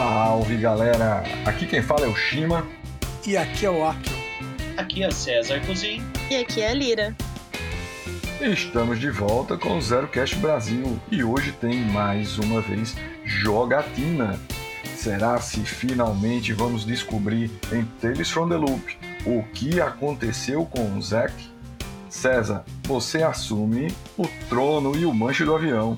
Salve galera! Aqui quem fala é o Shima. E aqui é o Akio. Aqui é César Cozinho. E aqui é a Lira. Estamos de volta com o Zero Cast Brasil e hoje tem mais uma vez jogatina. Será se finalmente vamos descobrir em Tales from the Loop o que aconteceu com o Zack? César, você assume o trono e o manche do avião.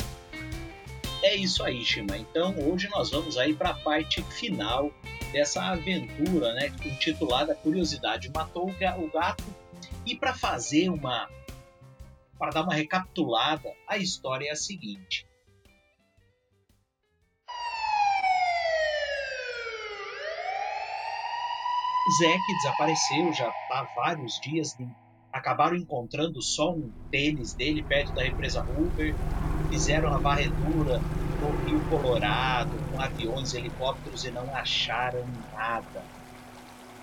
É isso aí, Shima. Então hoje nós vamos aí para a parte final dessa aventura, né, intitulada Curiosidade Matou o Gato. E para fazer uma para dar uma recapitulada, a história é a seguinte. Zack desapareceu, já há vários dias. Acabaram encontrando só um tênis dele perto da represa Hoover. Fizeram a varredura no Rio Colorado com aviões, helicópteros e não acharam nada.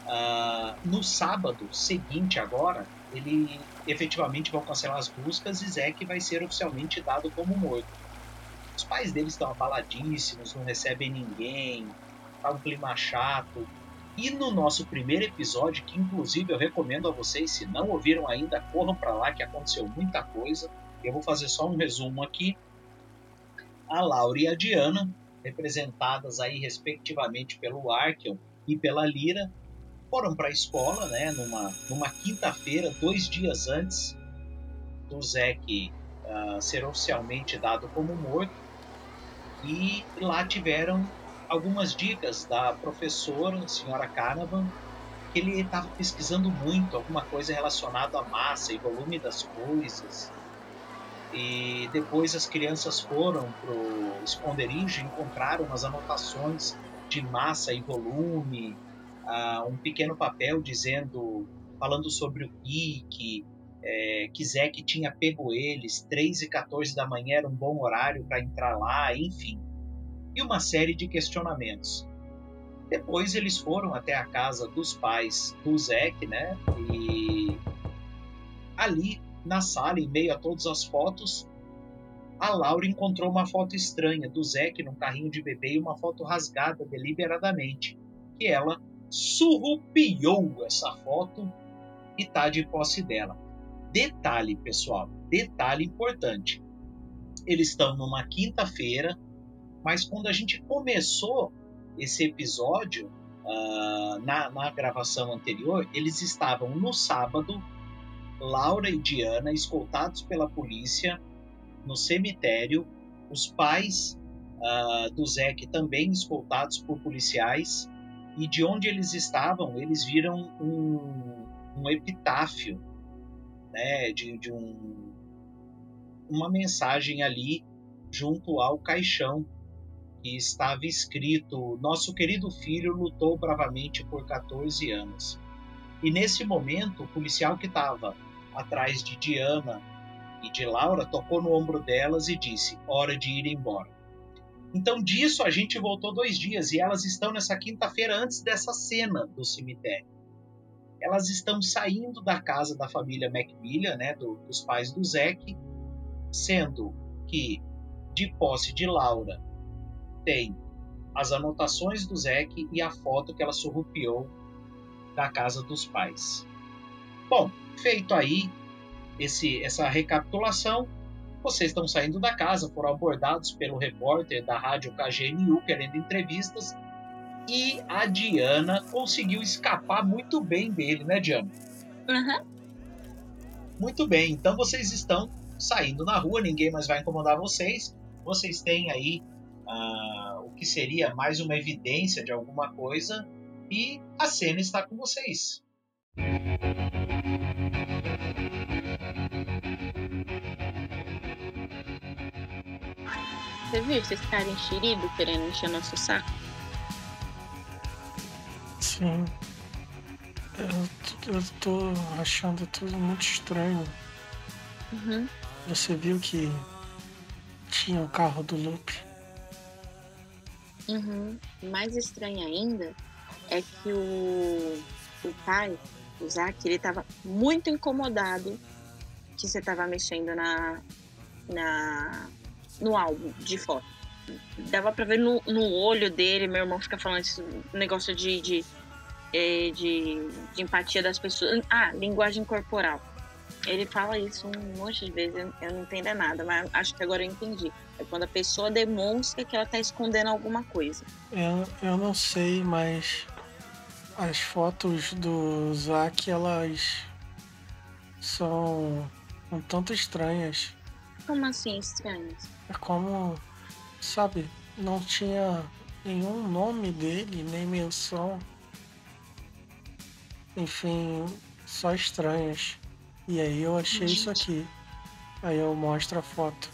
Uh, no sábado seguinte, agora, ele efetivamente vão cancelar as buscas e Zack vai ser oficialmente dado como morto. Os pais dele estão abaladíssimos, não recebem ninguém, tá um clima chato. E no nosso primeiro episódio, que inclusive eu recomendo a vocês, se não ouviram ainda, corram para lá que aconteceu muita coisa. Eu vou fazer só um resumo aqui. A Laura e a Diana, representadas aí respectivamente pelo Arkion e pela Lira, foram para a escola, né, numa, numa quinta-feira, dois dias antes do Zeke uh, ser oficialmente dado como morto. E lá tiveram algumas dicas da professora, senhora Canavan, que ele estava pesquisando muito alguma coisa relacionada à massa e volume das coisas. E depois as crianças foram para o esconderijo encontraram umas anotações de massa e volume, uh, um pequeno papel dizendo, falando sobre o pique, é, que Zeke tinha pego eles, 3 e 14 da manhã era um bom horário para entrar lá, enfim e uma série de questionamentos. Depois eles foram até a casa dos pais do Zack, né? E ali na sala, em meio a todas as fotos, a Laura encontrou uma foto estranha do Zack num carrinho de bebê e uma foto rasgada deliberadamente, que ela surrupiou essa foto e tá de posse dela. Detalhe, pessoal, detalhe importante. Eles estão numa quinta-feira, mas quando a gente começou esse episódio, uh, na, na gravação anterior, eles estavam no sábado, Laura e Diana escoltados pela polícia no cemitério, os pais uh, do Zeke também escoltados por policiais, e de onde eles estavam, eles viram um, um epitáfio, né, de, de um, uma mensagem ali junto ao caixão que estava escrito: Nosso querido filho lutou bravamente por 14 anos. E nesse momento, o policial que estava atrás de Diana e de Laura tocou no ombro delas e disse: Hora de ir embora. Então, disso a gente voltou dois dias e elas estão nessa quinta-feira antes dessa cena do cemitério. Elas estão saindo da casa da família Macmillan, né, do, dos pais do Zack, sendo que, de posse de Laura tem as anotações do Zeke e a foto que ela surrupiou da casa dos pais. Bom, feito aí esse, essa recapitulação, vocês estão saindo da casa, foram abordados pelo repórter da rádio KGNU querendo entrevistas e a Diana conseguiu escapar muito bem dele, né, Diana? Uhum. Muito bem, então vocês estão saindo na rua, ninguém mais vai incomodar vocês. Vocês têm aí uh, o que seria mais uma evidência de alguma coisa, e a cena está com vocês. Você viu esses caras enxeridos querendo encher nosso saco? Sim. Eu, eu tô achando tudo muito estranho. Uhum. Você viu que tinha o carro do Lupe Uhum. Mais estranho ainda é que o, o pai, o Zac, ele estava muito incomodado que você estava mexendo na, na, no álbum de foto. dava pra ver no, no olho dele, meu irmão fica falando esse negócio de, de, é, de, de empatia das pessoas. Ah, linguagem corporal. Ele fala isso um monte de vezes, eu, eu não entendo nada, mas acho que agora eu entendi. É quando a pessoa demonstra que ela tá escondendo alguma coisa. Eu, eu não sei, mas as fotos do Zack, elas são um tanto estranhas. Como assim, estranhas? É como, sabe, não tinha nenhum nome dele, nem menção. Enfim, só estranhas. E aí eu achei isso aqui. Aí eu mostro a foto.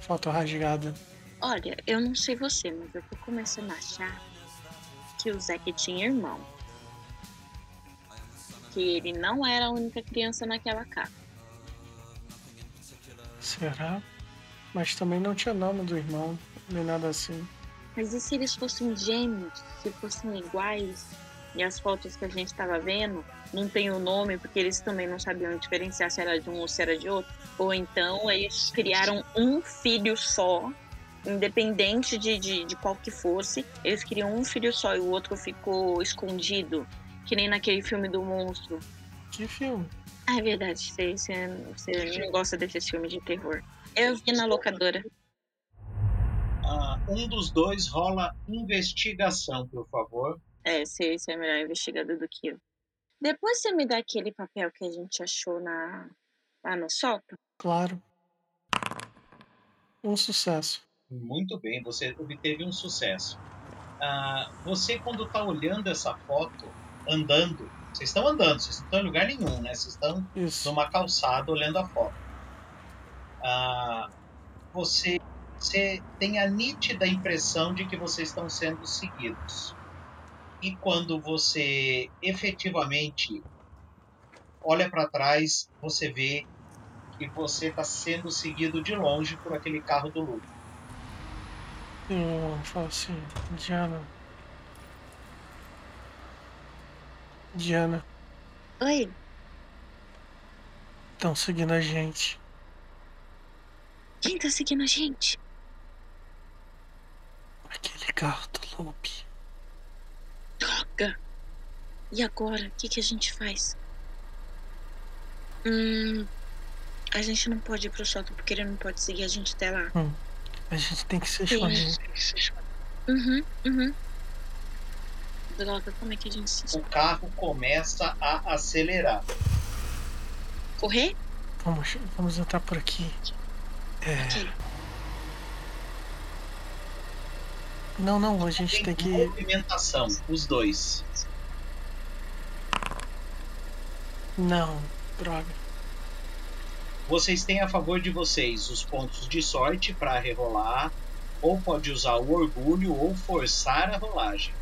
Foto rasgada. Olha, eu não sei você, mas eu tô começando a achar que o Zack tinha irmão. Que ele não era a única criança naquela casa. Será? Mas também não tinha nome do irmão, nem nada assim. Mas e se eles fossem gêmeos? Se fossem iguais? E as fotos que a gente estava vendo não tem o nome, porque eles também não sabiam diferenciar se era de um ou se era de outro. Ou então eles criaram um filho só, independente de, de, de qual que fosse. Eles queriam um filho só e o outro ficou escondido, que nem naquele filme do monstro. Que filme? Ah, é verdade, você, você, você não gosta desses filmes de terror. Eu vi na locadora. Ah, um dos dois rola investigação, por favor. É, você, você é melhor investigador do que eu. Depois você me dá aquele papel que a gente achou na, lá no sótão? Claro. Um sucesso. Muito bem, você obteve um sucesso. Ah, você, quando está olhando essa foto, andando, vocês estão andando, vocês não estão em lugar nenhum, né? Vocês estão Isso. numa calçada olhando a foto. Ah, você, você tem a nítida impressão de que vocês estão sendo seguidos. E quando você efetivamente olha para trás, você vê que você está sendo seguido de longe por aquele carro do Luke. Eu falo assim, Diana. Diana, Oi, estão seguindo a gente. quem tá seguindo a gente? Aquele carro do Loop. Droga! E agora? O que, que a gente faz? Hum. A gente não pode ir pro sótão porque ele não pode seguir a gente até lá. A gente tem que se esconder. Uhum, uhum. Droga, como é que a gente se O carro começa a acelerar. Correr? Vamos, vamos entrar por aqui. É. Aqui. Não, não, a gente tem que. movimentação, os dois. Não, droga. Vocês têm a favor de vocês os pontos de sorte para rerolar, ou pode usar o orgulho ou forçar a rolagem.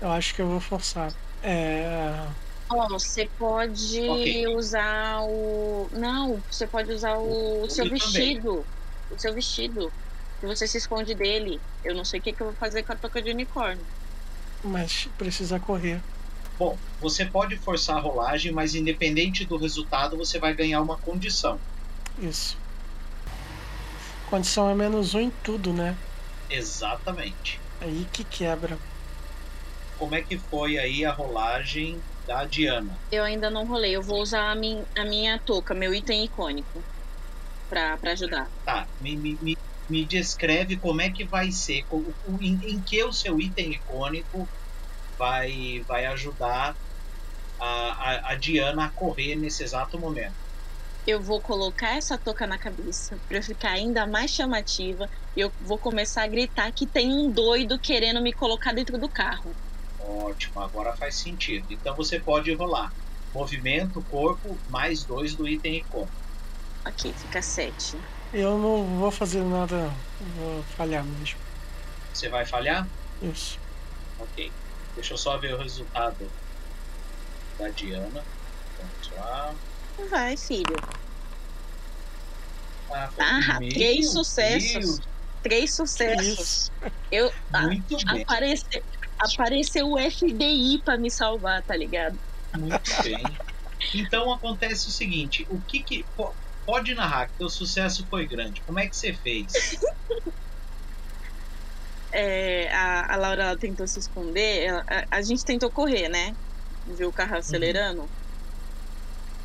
Eu acho que eu vou forçar. É. Ó, você pode Ok. usar o. Não, você pode usar o, O seu também. vestido. O seu vestido. E você se esconde dele. Eu não sei o que, que eu vou fazer com a toca de unicórnio. Mas precisa correr. Bom, você pode forçar a rolagem, mas independente do resultado, você vai ganhar uma condição. Isso. Condição é menos um em tudo, né? Exatamente. Aí que quebra. Como é que foi aí a rolagem da Diana? Eu ainda não rolei. Eu vou usar a, min, a minha touca, meu item icônico. Pra ajudar. Tá, me, me, me, descreve como é que vai ser, em, em que o seu item icônico vai, vai ajudar a, a, a Diana a correr nesse exato momento. Eu vou colocar essa touca na cabeça eu ficar ainda mais chamativa. E eu vou começar a gritar que tem um doido querendo me colocar dentro do carro. Ótimo, agora faz sentido. Então você pode rolar movimento, corpo, mais dois do item icônico. Ok, fica sete. Eu não vou fazer nada. Vou falhar mesmo. Você vai falhar? Isso. Ok. Deixa eu só ver o resultado da Diana. Vamos lá. Vai, filho. Ah, Ah, três sucessos. Deus, Três sucessos. Isso. Eu, a- Muito bem, apareceu, apareceu o FBI pra me salvar, tá ligado? muito bem. Então acontece o seguinte: o que que. pode narrar que teu sucesso foi grande. Como é que você fez? É, a, a Laura ela tentou se esconder, ela- a, a gente tentou correr, né? Viu o carro acelerando.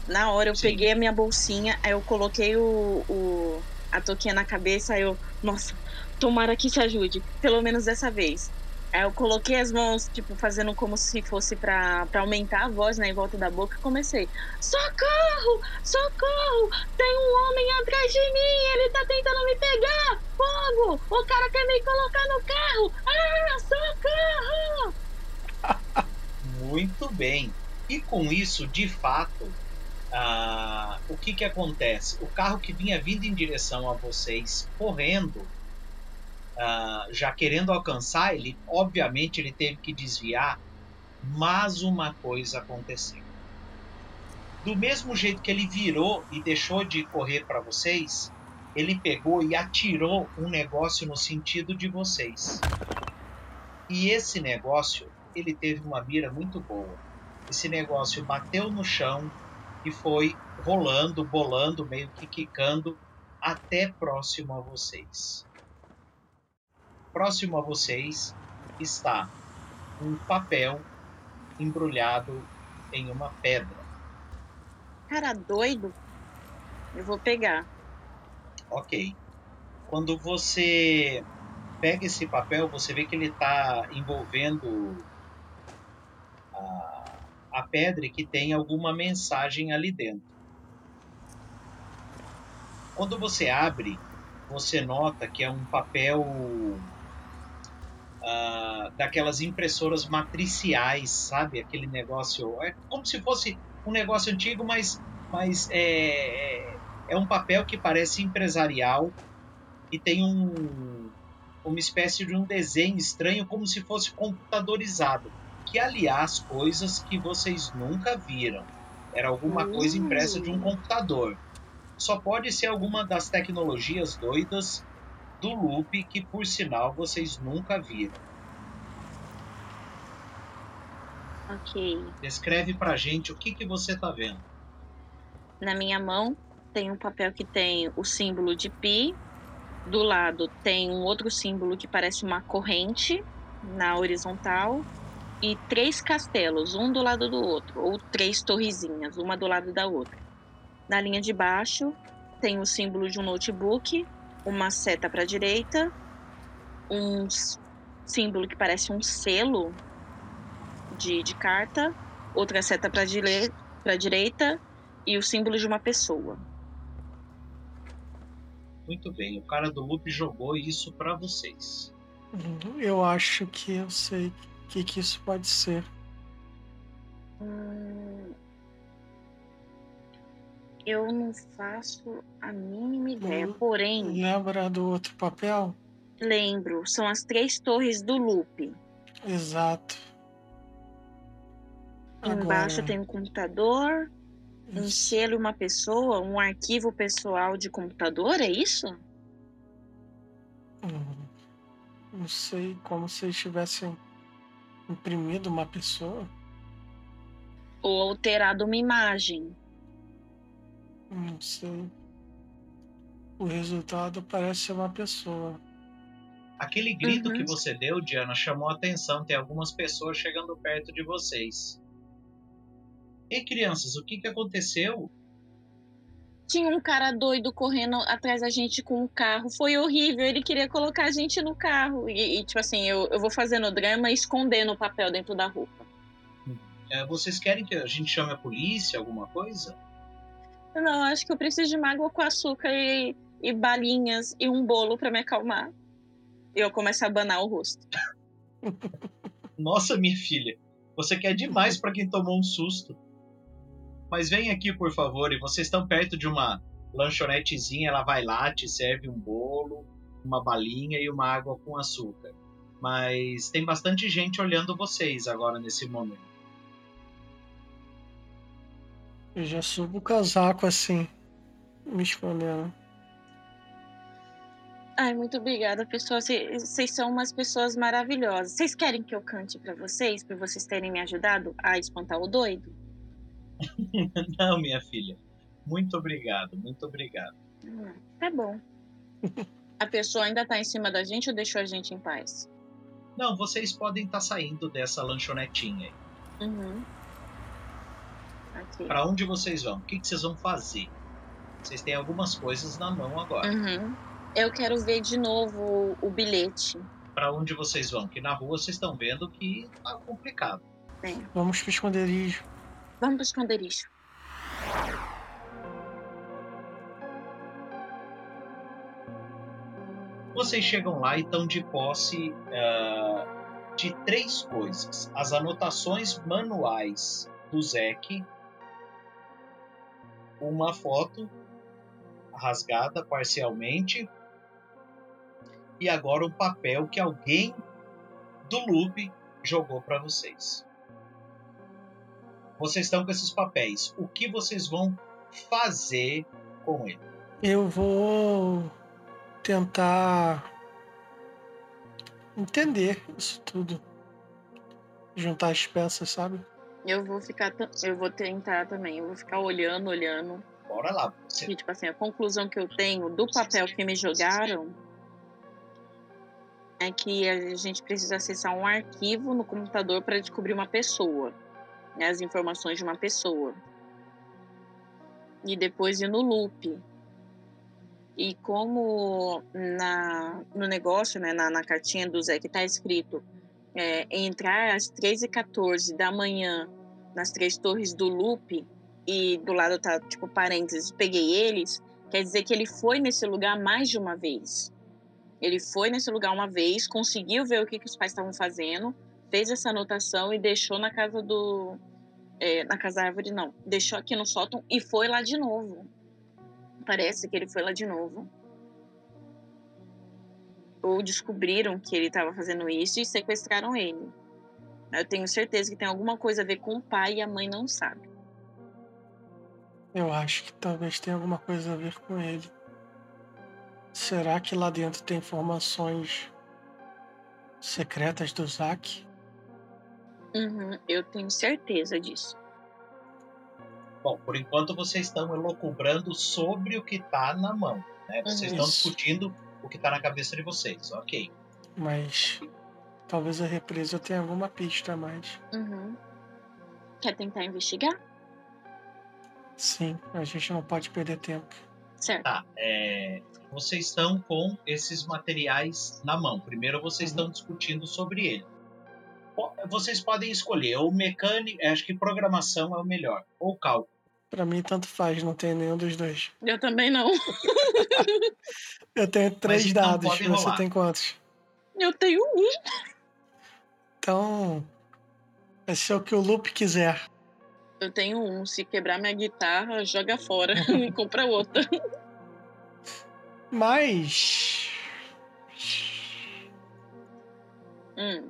Na hora eu Sim. peguei a minha bolsinha, aí eu coloquei o, o- a touquinha na cabeça, aí eu, nossa, tomara que te ajude, pelo menos dessa vez. Aí eu coloquei as mãos, tipo, fazendo como se fosse pra, pra aumentar a voz, né, em volta da boca, e comecei, socorro, socorro, tem um homem atrás de mim, ele tá tentando me pegar, fogo, o cara quer me colocar no carro, ah, socorro! Muito bem. E com isso, de fato, ah, o que, que acontece? O carro que vinha vindo em direção a vocês, correndo, ah, já querendo alcançar, ele obviamente ele teve que desviar, mas uma coisa aconteceu. Do mesmo jeito que ele virou e deixou de correr para vocês, ele pegou e atirou um negócio no sentido de vocês. E esse negócio, ele teve uma mira muito boa. Esse negócio bateu no chão e foi rolando, bolando, meio que quicando até próximo a vocês. Próximo a vocês está um papel embrulhado em uma pedra. Cara doido, eu vou pegar. Ok. Quando você pega esse papel, você vê que ele está envolvendo a, a pedra e que tem alguma mensagem ali dentro. Quando você abre, você nota que é um papel ah, daquelas impressoras matriciais, sabe? Aquele negócio. É como se fosse um negócio antigo, mas, mas é, é- é um papel que parece empresarial e tem um, uma espécie de um desenho estranho, como se fosse computadorizado. Que, aliás, coisas que vocês nunca viram. Era alguma coisa impressa de um computador. Só pode ser alguma das tecnologias doidas do loop que, por sinal, vocês nunca viram. Ok. Descreve pra gente o que, que você tá vendo. Na minha mão tem um papel que tem o símbolo de pi. Do lado tem um outro símbolo que parece uma corrente na horizontal. E três castelos, um do lado do outro, ou três torrezinhas, uma do lado da outra. Na linha de baixo tem o símbolo de um notebook, uma seta para a direita, um símbolo que parece um selo de, de carta, outra seta para a direita e o símbolo de uma pessoa. Muito bem, o cara do loop jogou isso pra vocês. Uhum, Eu acho que eu sei o que, que isso pode ser. Hum, eu não faço a mínima ideia. Porém, Lembra do outro papel? lembro, são as três torres do loop. Exato. Embaixo Agora, tem um computador, um selo uma pessoa, um arquivo pessoal de computador, é isso? Hum, Não sei como se eles tivessem imprimido uma pessoa. Ou alterado uma imagem? Não sei. O resultado parece ser uma pessoa. Aquele grito Uhum. que você deu, Diana, chamou a atenção. Tem algumas pessoas chegando perto de vocês. E crianças, o que, que aconteceu? Tinha um cara doido correndo atrás da gente com um carro. Foi horrível. Ele queria colocar a gente no carro. E, e, tipo assim, eu, eu vou fazendo drama e escondendo o papel dentro da roupa. É, vocês querem que a gente chame a polícia, alguma coisa? Não, acho que eu preciso de mágoa com açúcar e, e balinhas e um bolo pra me acalmar. E eu começo a abanar o rosto. Nossa, minha filha, você quer demais pra quem tomou um susto. Mas vem aqui, por favor, e vocês estão perto de uma lanchonetezinha, ela vai lá, te serve um bolo, uma balinha e uma água com açúcar. Mas tem bastante gente olhando vocês agora nesse momento. Eu já subo o casaco assim, me escondendo. Ai, muito obrigada, pessoal. Vocês são umas pessoas maravilhosas. Vocês querem que eu cante pra vocês, pra vocês terem me ajudado a espantar o doido? Não, minha filha. Muito obrigado, muito obrigado. Hum, tá bom. A pessoa ainda tá em cima da gente ou deixou a gente em paz? Não, vocês podem estar saindo dessa lanchonetinha aí. Uhum. Aqui. Pra onde vocês vão? O que, que vocês vão fazer? Vocês têm algumas coisas na mão agora. Uhum. Eu quero ver de novo o, bilhete. Pra onde vocês vão? Que na rua vocês estão vendo que tá complicado. É. Vamos pro esconderijo. Vamos pro esconderijo. Vocês chegam lá e estão de posse ah, de três coisas: as anotações manuais do Zek, uma foto rasgada parcialmente e agora um papel que alguém do Loop jogou para vocês. Vocês estão com esses papéis. O que vocês vão fazer com ele? Eu vou tentar entender isso tudo. Juntar as peças, sabe? Eu vou ficar. Eu vou tentar também. Eu vou ficar olhando, olhando. Bora lá. Você E, tipo assim, a conclusão que eu tenho do papel que me jogaram é que a gente precisa acessar um arquivo no computador para descobrir uma pessoa, né, as informações de uma pessoa. E depois ir no loop. E como na, no negócio, né, na, na cartinha do Zé que tá escrito é, entrar às 13h14 da manhã nas três torres do loop, e do lado tá, tipo, parênteses, peguei eles, quer dizer que ele foi nesse lugar mais de uma vez. Ele foi nesse lugar uma vez, conseguiu ver o que, que os pais estavam fazendo, fez essa anotação e deixou na casa do. é, na casa da árvore, não. Deixou aqui no sótão e foi lá de novo. Parece que ele foi lá de novo. Ou descobriram que ele estava fazendo isso e sequestraram ele. Eu tenho certeza que tem alguma coisa a ver com o pai e a mãe não sabe. Eu acho que talvez tenha alguma coisa a ver com ele. Será que lá dentro tem informações secretas do Zack? Uhum, eu tenho certeza disso. Bom, por enquanto vocês estão elocubrando sobre o que está na mão. Né? Vocês Uhum. estão discutindo o que está na cabeça de vocês. Ok. Mas talvez a represa tenha alguma pista a mais. Uhum. Quer tentar investigar? Sim, a gente não pode perder tempo. Certo. Tá. é, vocês estão com esses materiais na mão. Primeiro vocês Uhum. estão discutindo sobre ele. Vocês podem escolher ou mecânica, acho que programação é o melhor, ou cálculo. Pra mim, tanto faz, não tem nenhum dos dois. Eu também não. Eu tenho três então dados, você rolar. tem quantos? Eu tenho um. Então, vai ser o que o Loop quiser. Eu tenho um. Se quebrar minha guitarra, joga fora e compra outra. Mas. Hum,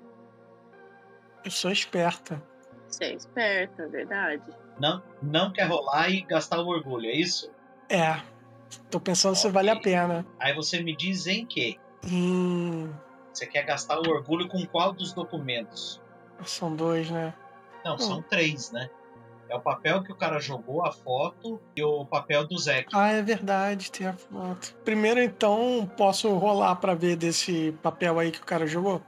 Eu sou esperta. você é esperta, verdade. Não, não quer rolar e gastar o orgulho, é isso? É. Tô pensando se Ok. vale a pena. Aí você me diz em que. Hum. Você quer gastar o orgulho com qual dos documentos? São dois, né? Não, são três, né? É o papel que o cara jogou, a foto e o papel do Zeke. Ah, é verdade, tem a foto. Primeiro, então, posso rolar pra ver desse papel aí que o cara jogou?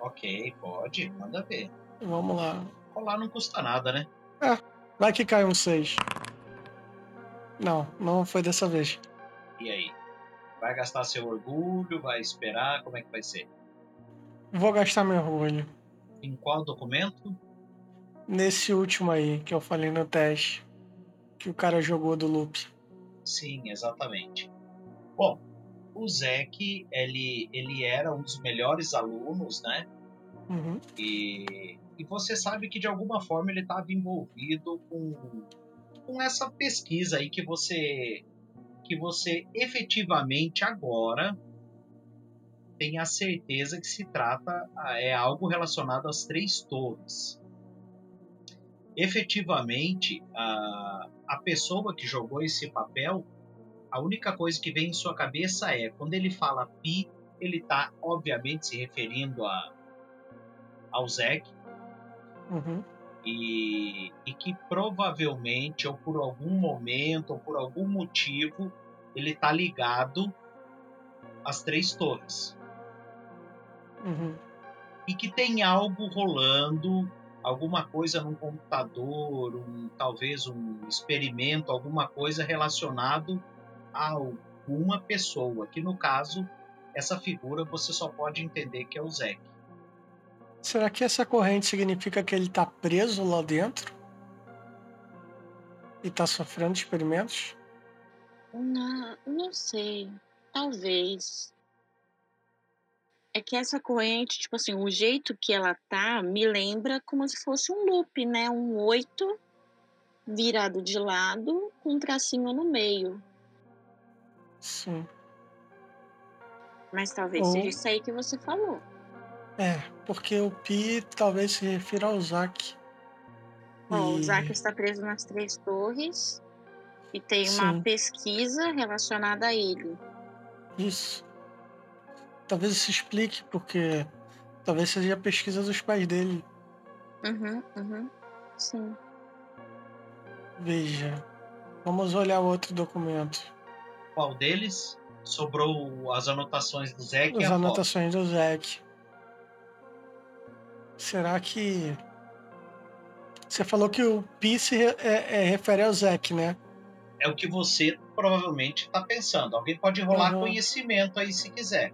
Ok, pode, manda ver. Vamos lá. Rolar não custa nada, né? Vai que cai um 6. Não, não foi dessa vez. E aí? Vai gastar seu orgulho? Vai esperar? Como é que vai ser? Vou gastar meu orgulho. Em qual documento? Nesse último aí que eu falei no teste. Que o cara jogou do loop. Sim, exatamente. Bom, o Zeke, ele, ele era um dos melhores alunos, né? Uhum. E, e você sabe que de alguma forma ele estava envolvido com, com essa pesquisa aí que você que você efetivamente agora tem a certeza que se trata é algo relacionado às três torres. Efetivamente, a, a pessoa que jogou esse papel, a única coisa que vem em sua cabeça é quando ele fala pi, ele está obviamente se referindo a ao Zeke Uhum. e, e que provavelmente, ou por algum momento, ou por algum motivo, ele está ligado às três torres. Uhum. E que tem algo rolando, alguma coisa num computador, um, talvez um experimento, alguma coisa relacionado a alguma pessoa, que no caso, essa figura você só pode entender que é o Zek. Será que essa corrente significa que ele está preso lá dentro? E está sofrendo experimentos? Não, não sei. Talvez. É que essa corrente, tipo assim, o jeito que ela tá me lembra como se fosse um loop, né? Um oito virado de lado com um tracinho no meio. Sim. Mas talvez Ou- seja isso aí que você falou. É, porque o Pi talvez se refira ao Zack. O E- Zack está preso nas três torres e tem uma Sim. pesquisa relacionada a ele. Isso. Talvez isso explique, porque talvez seja a pesquisa dos pais dele. Uhum, uhum. Sim. Veja. Vamos olhar o outro documento. Qual deles? Sobrou as anotações do Zek e As foto. anotações do Zack. Será que. Você falou que o Pi se é, é, refere ao Zack, né? É o que você provavelmente está pensando. Alguém pode rolar Uhum. conhecimento aí se quiser.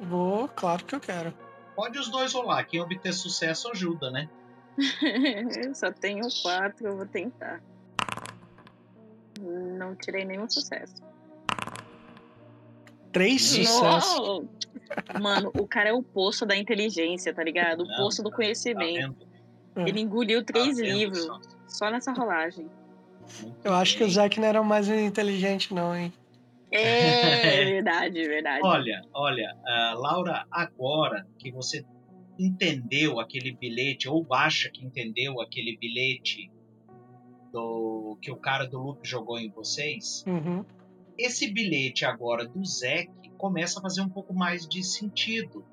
Vou, claro que eu quero. Pode os dois rolar. Quem obter sucesso ajuda, né? Só tenho quatro, eu vou tentar. Não tirei nenhum sucesso. Três sucessos. Mano, o cara é o poço da inteligência, tá ligado? O Não, poço do Tá conhecimento. vendo? Ele engoliu Tá três vendo livros só? só nessa rolagem. Eu acho que o. Zack não era mais inteligente, não, hein? É verdade, verdade. Olha, olha, ah, Laura, agora que você entendeu aquele bilhete, ou acha que entendeu aquele bilhete do que o cara do loop jogou em vocês, Uhum. esse bilhete agora do Zek começa a fazer um pouco mais de sentido.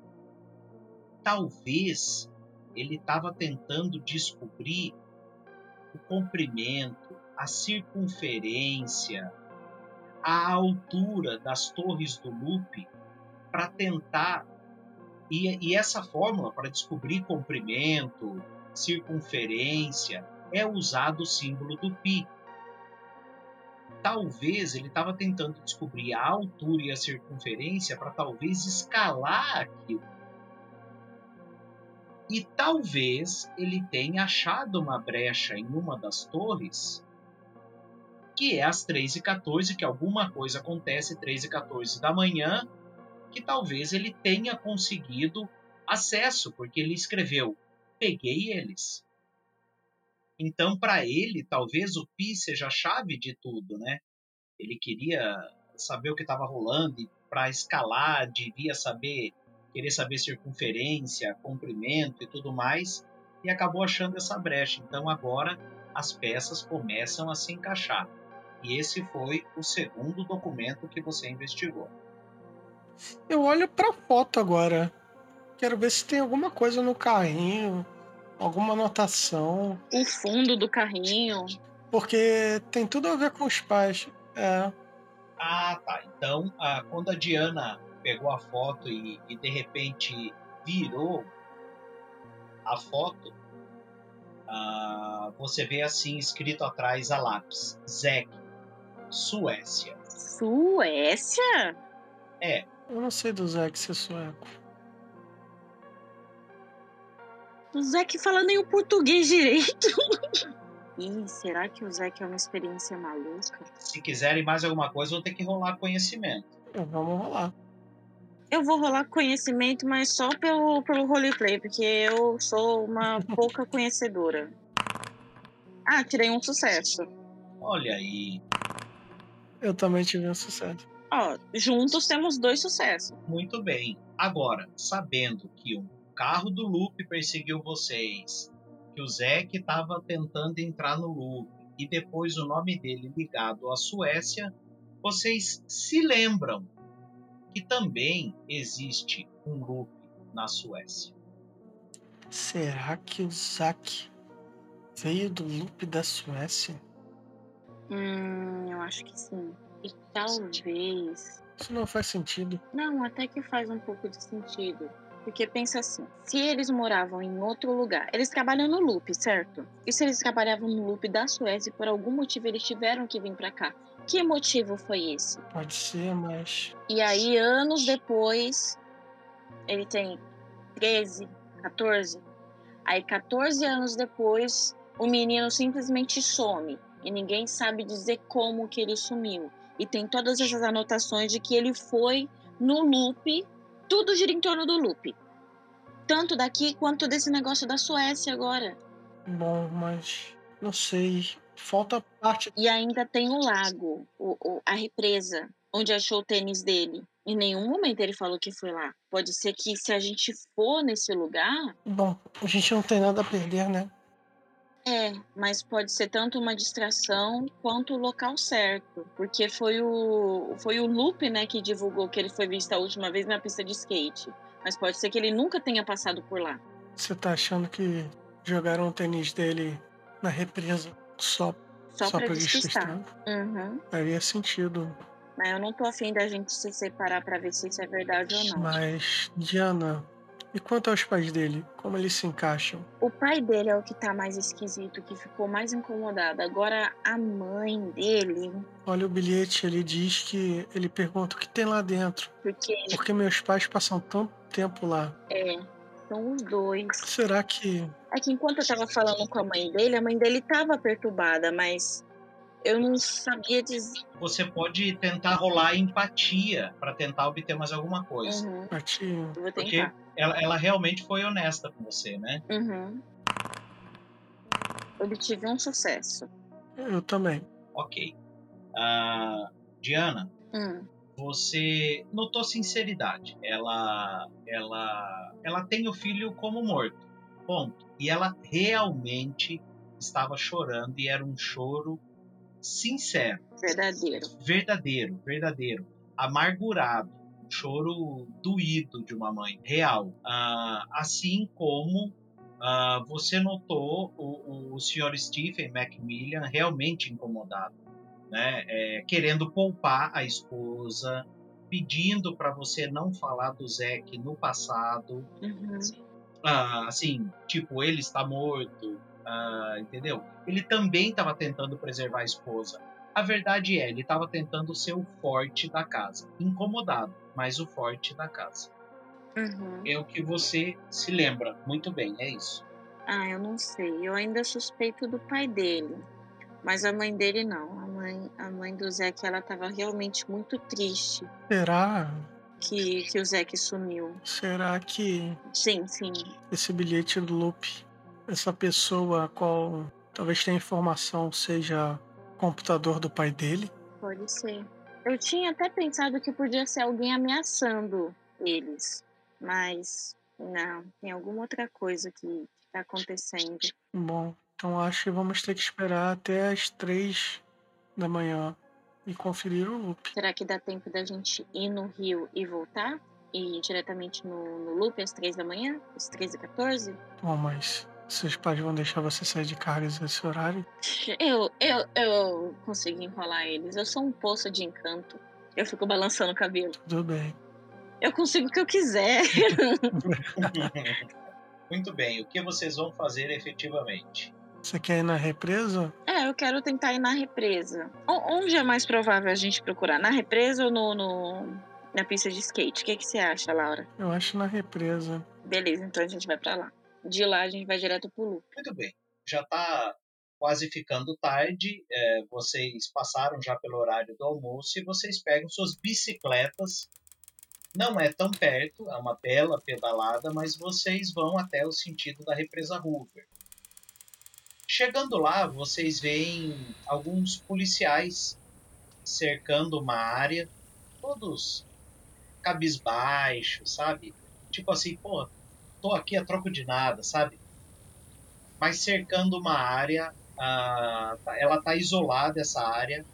Talvez ele estava tentando descobrir o comprimento, a circunferência, a altura das torres do loop para tentar e, e essa fórmula para descobrir comprimento, circunferência é usado o símbolo do pi. Talvez ele estava tentando descobrir a altura e a circunferência para talvez escalar aquilo. E talvez ele tenha achado uma brecha em uma das torres que é às 3h14, que alguma coisa acontece 3h14 da manhã, que talvez ele tenha conseguido acesso, porque ele escreveu: peguei eles. Então, para ele, talvez o pi seja a chave de tudo, né? Ele queria saber o que estava rolando e para escalar devia saber, querer saber circunferência, comprimento e tudo mais, e acabou achando essa brecha. Então, agora as peças começam a se encaixar. E esse foi o segundo documento que você investigou. Eu olho pra foto agora. Quero ver se tem alguma coisa no carrinho, alguma anotação. O fundo do carrinho. Porque tem tudo a ver com os pais. É. Ah, tá. Então, ah, quando a Diana pegou a foto e, e de repente virou a foto, ah, você vê assim escrito atrás a lápis: Zek, Suécia. Suécia? Eu não sei do Zack ser sueco. O Zeke fala nem o português direito. Ih, será que o Zeke é uma experiência maluca? Se quiserem mais alguma coisa, vão ter que rolar conhecimento. Vamos rolar. Eu vou rolar conhecimento, mas só pelo, pelo roleplay, porque eu sou uma pouca conhecedora. Ah, tirei um sucesso. Olha aí, Eu também tive um sucesso. Ó, juntos temos dois sucessos. muito bem. Agora, sabendo que um carro do Loop perseguiu vocês, que o Zeke estava tentando entrar no Loop e depois o nome dele ligado à Suécia, vocês se lembram que também existe um Loop na Suécia. Será que o Zack Veio do loop da Suécia? Hum, eu acho que sim. E talvez. Isso não faz sentido. Não, até que faz um pouco de sentido. Porque pensa assim, se eles moravam em outro lugar, eles trabalham no loop, certo? E se eles trabalhavam no loop da Suécia e por algum motivo eles tiveram que vir para cá? Que motivo foi esse? Pode ser, mas. E aí, anos depois, ele tem 13, 14. Aí, 14 anos depois, o menino simplesmente some. E ninguém sabe dizer como que ele sumiu. E tem todas essas anotações de que ele foi no loop tudo gira em torno do loop. Tanto daqui quanto desse negócio da Suécia agora. Bom, mas não sei. Falta parte. E ainda tem o lago, o, o, a represa, onde achou o tênis dele. Em nenhum momento ele falou que foi lá. Pode ser que se a gente for nesse lugar. Bom, a gente não tem nada a perder, né? É, mas pode ser tanto uma distração quanto o local certo. Porque foi o, foi o Loop, né, que divulgou que ele foi visto a última vez na pista de skate. Mas pode ser que ele nunca tenha passado por lá. Você tá achando que jogaram o tênis dele na represa só, Só, só pra pra despistar. Uhum. Faria sentido. Mas eu não tô afim da gente se separar pra ver se isso é verdade ou não. Mas, Diana, e quanto aos pais dele? Como eles se encaixam? O pai dele é o que tá mais esquisito, que ficou mais incomodado. Agora a mãe dele, Olha o bilhete, ele diz que ele pergunta o que tem lá dentro. porque Porque meus pais passam tanto tempo lá. é, são os dois. Será que. É que enquanto eu tava falando com a mãe dele, a mãe dele tava perturbada, mas eu não sabia dizer. Você pode tentar rolar empatia pra tentar obter mais alguma coisa. Uhum, vou Porque ela, ela realmente foi honesta com você, né? Uhum. Obtive um sucesso. Eu também. Ok. Ah, Diana, Hum, você notou sinceridade. Ela, ela, ela tem o filho como morto. Ponto. E ela realmente estava chorando e era um choro sincero, verdadeiro. verdadeiro, verdadeiro, amargurado, um choro doído de uma mãe, real. Ah, assim como ah, você notou o, o Sr. Stephen Macmillan realmente incomodado, né? É, querendo poupar a esposa, pedindo para você não falar do Zack no passado, Uhum. ah, assim, tipo, ele está morto, ah, entendeu? Ele também estava tentando preservar a esposa. A verdade é, ele estava tentando ser o forte da casa. Incomodado, mas o forte da casa. Uhum. É o que você se lembra muito bem, é isso. Ah, eu não sei. Eu ainda suspeito do pai dele. Mas a mãe dele não. A mãe, a mãe do Zeke, ela tava realmente muito triste Será? que, que o Zeke sumiu. Será que Sim, sim. esse bilhete do loop, essa pessoa a qual talvez tenha informação seja o computador do pai dele? Pode ser. Eu tinha até pensado que podia ser alguém ameaçando eles. Mas não, tem alguma outra coisa que, que tá acontecendo. Bom, então acho que vamos ter que esperar até as três da manhã e conferir o loop. Será que dá tempo da gente ir no Rio e voltar? E ir diretamente no, no loop às três da manhã? Às 13 e 14? Bom, mas seus pais vão deixar você sair de cargas nesse horário? Eu, eu, eu consigo enrolar eles. Eu sou um poço de encanto. Eu fico balançando o cabelo. Tudo bem. Eu consigo o que eu quiser. muito bem, o que vocês vão fazer efetivamente? Você quer ir na represa? É, eu quero tentar ir na represa. Onde é mais provável a gente procurar? Na represa ou no, no- na pista de skate? O que, que você acha, Laura? Eu acho na represa. Beleza, então a gente vai pra lá. De lá a gente vai direto pro loop. Muito bem, já está quase ficando tarde, é, vocês passaram já pelo horário do almoço e vocês pegam suas bicicletas. Não é tão perto, é uma bela pedalada, mas vocês vão até o sentido da represa Hoover. Chegando lá, vocês veem alguns policiais cercando uma área, todos cabisbaixos, sabe? Tipo assim, pô, tô aqui a troco de nada, sabe? Mas cercando uma área, ela está isolada, essa área,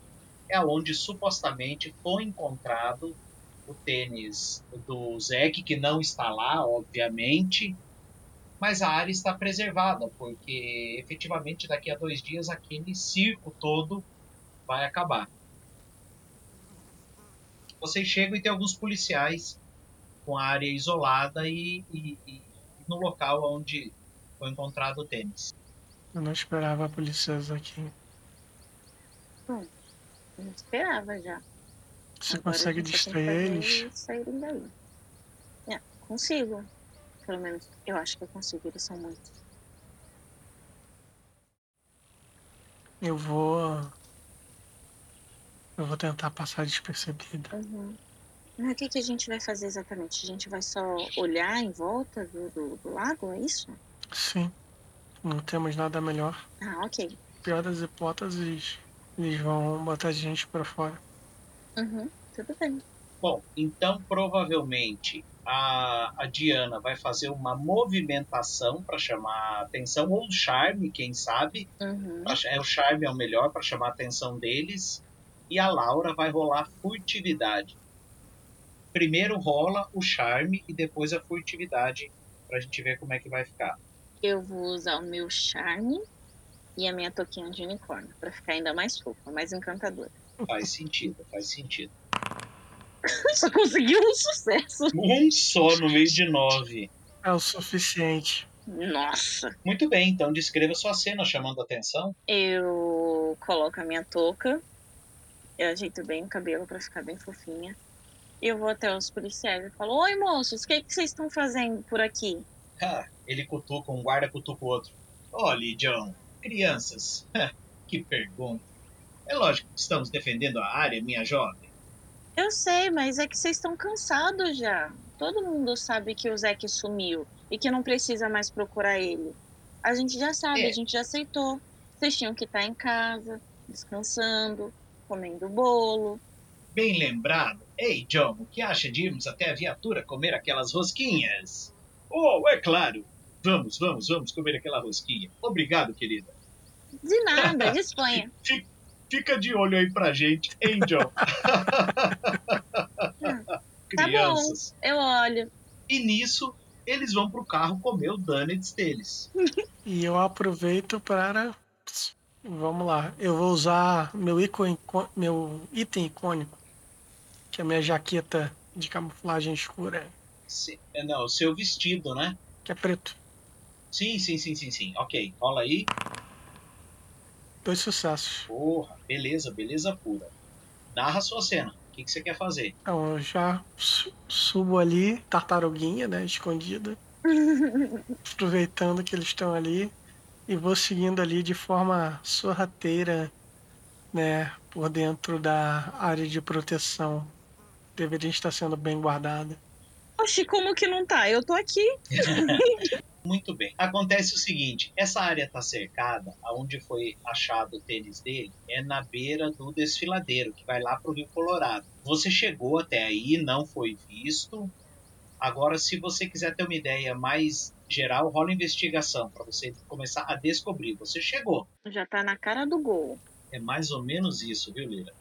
é onde supostamente foi encontrado o tênis do Zeke, que não está lá, obviamente. mas a área está preservada, porque efetivamente daqui a dois dias aquele circo todo vai acabar. Vocês chegam e tem alguns policiais com a área isolada e, e, e no local onde foi encontrado o tênis. Eu não esperava polícias aqui. Bom, eu esperava já. Você Agora consegue a distrair eles? saírem daí. É, consigo. Pelo menos eu acho que eu consigo, eles são muitos. Eu vou. Eu vou tentar passar despercebido. Uhum. Mas o que, que a gente vai fazer exatamente? A gente vai só olhar em volta do, do, do lago, é isso? Sim. Não temos nada melhor. Ah, ok. Pior das hipóteses, eles vão botar a gente pra fora. Uhum, tudo bem. Bom, então provavelmente a, a Diana vai fazer uma movimentação para chamar a atenção, ou charme, quem sabe. Uhum. Pra é, o charme é o melhor para chamar a atenção deles. E a Laura vai rolar furtividade. Primeiro rola o charme e depois a furtividade pra gente ver como é que vai ficar. Eu vou usar o meu charme e a minha toquinha de unicórnio pra ficar ainda mais fofa, mais encantadora. Faz sentido, faz sentido. Só conseguiu um sucesso. Um só no meio de nove. É o suficiente. Nossa. Muito bem, então descreva sua cena chamando a atenção. Eu coloco a minha touca, eu ajeito bem o cabelo pra ficar bem fofinha. E eu vou até os policiais e falo: Oi, moços, o que, que vocês estão fazendo por aqui? Ah, ele cutuca, um guarda cutuca o outro. Olhe, John, crianças. que pergunta. É lógico que estamos defendendo a área, minha jovem. Eu sei, mas é que vocês estão cansados já. Todo mundo sabe que o Zeke sumiu e que não precisa mais procurar ele. A gente já sabe, É. a gente já aceitou. Vocês tinham que estar em casa, descansando, comendo bolo. Bem lembrado. Ei, John, o que acha de irmos até a viatura comer aquelas rosquinhas? Oh, é claro. Vamos, vamos, vamos comer aquela rosquinha. Obrigado, querida. De nada, disponha. Fica de olho aí pra gente, hein, John? Crianças. Eu olho. E nisso, eles vão pro carro comer o donuts deles. E eu aproveito para. Vamos lá. Eu vou usar meu, ícone, meu item icônico, que é a minha jaqueta de camuflagem escura, Se- é, Não, o seu vestido, né? que é preto. Sim, sim, sim, sim, sim. Ok, rola aí. Dois sucessos. Porra, beleza, beleza pura. Narra a sua cena. O que, que você quer fazer? Então eu já su- subo ali, tartaruguinha, né? Escondida. aproveitando que eles estão ali e vou seguindo ali de forma sorrateira, né, por dentro da área de proteção. Deveria estar sendo bem guardada. Oxi, como que não tá? Eu tô aqui. Muito bem. Acontece o seguinte: essa área está cercada, aonde foi achado o tênis dele, é na beira do desfiladeiro, que vai lá para o Rio Colorado. Você chegou até aí, não foi visto. Agora, se você quiser ter uma ideia mais geral, rola investigação para você começar a descobrir. Você chegou. Já tá na cara do gol. É mais ou menos isso, viu, Lira?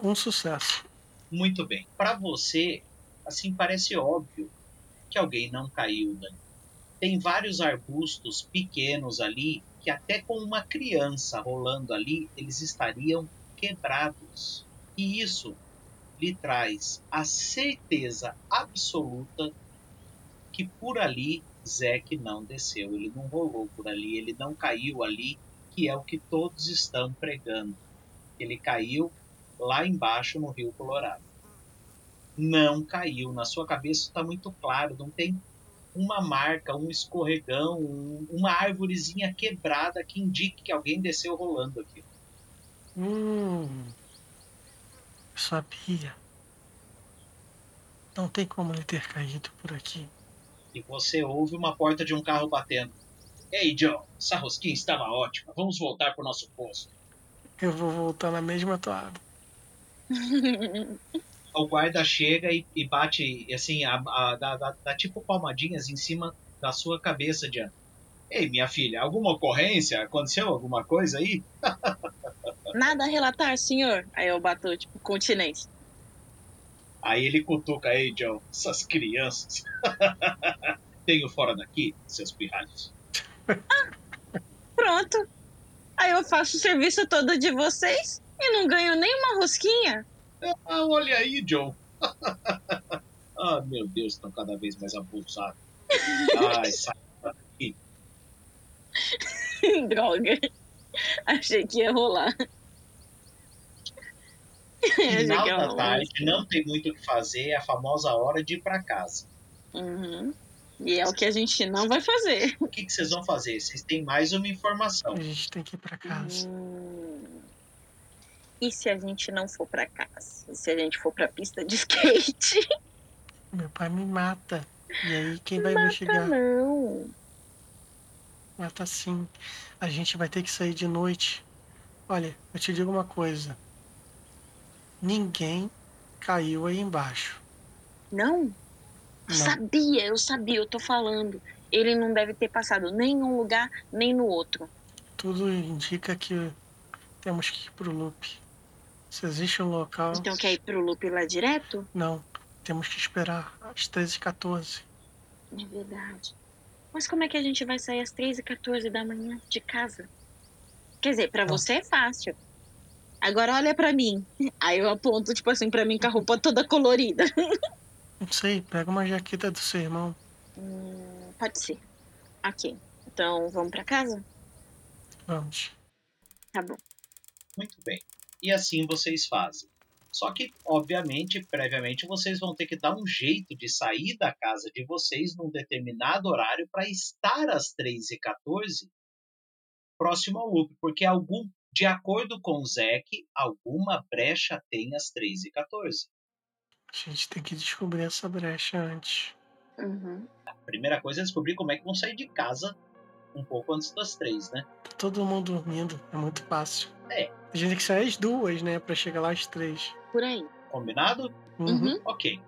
Um sucesso. Muito bem. Para você, assim, parece óbvio que alguém não caiu, Dani. Tem vários arbustos pequenos ali que até com uma criança rolando ali, eles estariam quebrados. E isso lhe traz a certeza absoluta que por ali Zeke não desceu, ele não rolou por ali, ele não caiu ali, que é o que todos estão pregando. Ele caiu lá embaixo no Rio Colorado. Não caiu. Na sua cabeça está muito claro. Não tem uma marca, um escorregão, um- uma árvorezinha quebrada que indique que alguém desceu rolando aqui. Hum. Sabia. Não tem como ele ter caído por aqui. E você ouve uma porta de um carro batendo. Ei, John, essa rosquinha estava ótima. Vamos voltar para o nosso posto. Eu vou voltar na mesma toada. O guarda chega e, e bate, assim, a, a- dá, dá- dá tipo palmadinhas em cima da sua cabeça, Diana. Ei, minha filha, alguma ocorrência? Aconteceu alguma coisa aí? Nada a relatar, senhor. Aí eu bato, tipo, continência. Aí ele cutuca, ei, John, essas crianças. tenho fora daqui, seus pirralhos. Pronto. Aí eu faço o serviço todo de vocês e não ganho nem uma rosquinha. Ah, olha aí, Joe. ah, meu Deus, estão cada vez mais abusados. Ai, sai daqui. Droga. Achei que ia rolar. Final da rolar. tarde, não tem muito o que fazer, é a famosa hora de ir pra casa. Uhum. E é o que a gente não vai fazer. O que, que vocês vão fazer? Vocês têm mais uma informação. A gente tem que ir pra casa. Hum. E se a gente não for pra casa? E se a gente for pra pista de skate? Meu pai me mata. E aí quem vai Mata investigar? não. Mata sim. A gente vai ter que sair de noite. Olha, eu te digo uma coisa. Ninguém caiu aí embaixo. Não? Não. Sabia, eu sabia, eu tô falando. Ele não deve ter passado nem em um lugar, nem no outro. Tudo indica que temos que ir pro loop. Se existe um local. Então quer ir pro loop lá direto? Não. Temos que esperar às 13h14. É verdade. Mas como é que a gente vai sair às 3h14 da manhã de casa? Quer dizer, pra Não. você é fácil. Agora olha pra mim. Aí eu aponto, tipo assim, pra mim com a roupa toda colorida. Não sei, pega uma jaqueta do seu irmão. Hum, pode ser. Ok. Então vamos pra casa? Vamos. Tá bom. Muito bem. E assim vocês fazem. Só que, obviamente, previamente vocês vão ter que dar um jeito de sair da casa de vocês num determinado horário para estar às 3h14 próximo ao loop, porque algum, de acordo com o Zeke, alguma brecha tem às 3h14. A gente tem que descobrir essa brecha antes. Uhum. A primeira coisa é descobrir como é que vão sair de casa um pouco antes das 3, né? Todo mundo dormindo. É muito fácil. É. A gente tem que sair às duas, né? Pra chegar lá às três. Por aí. Combinado? Uhum. Ok.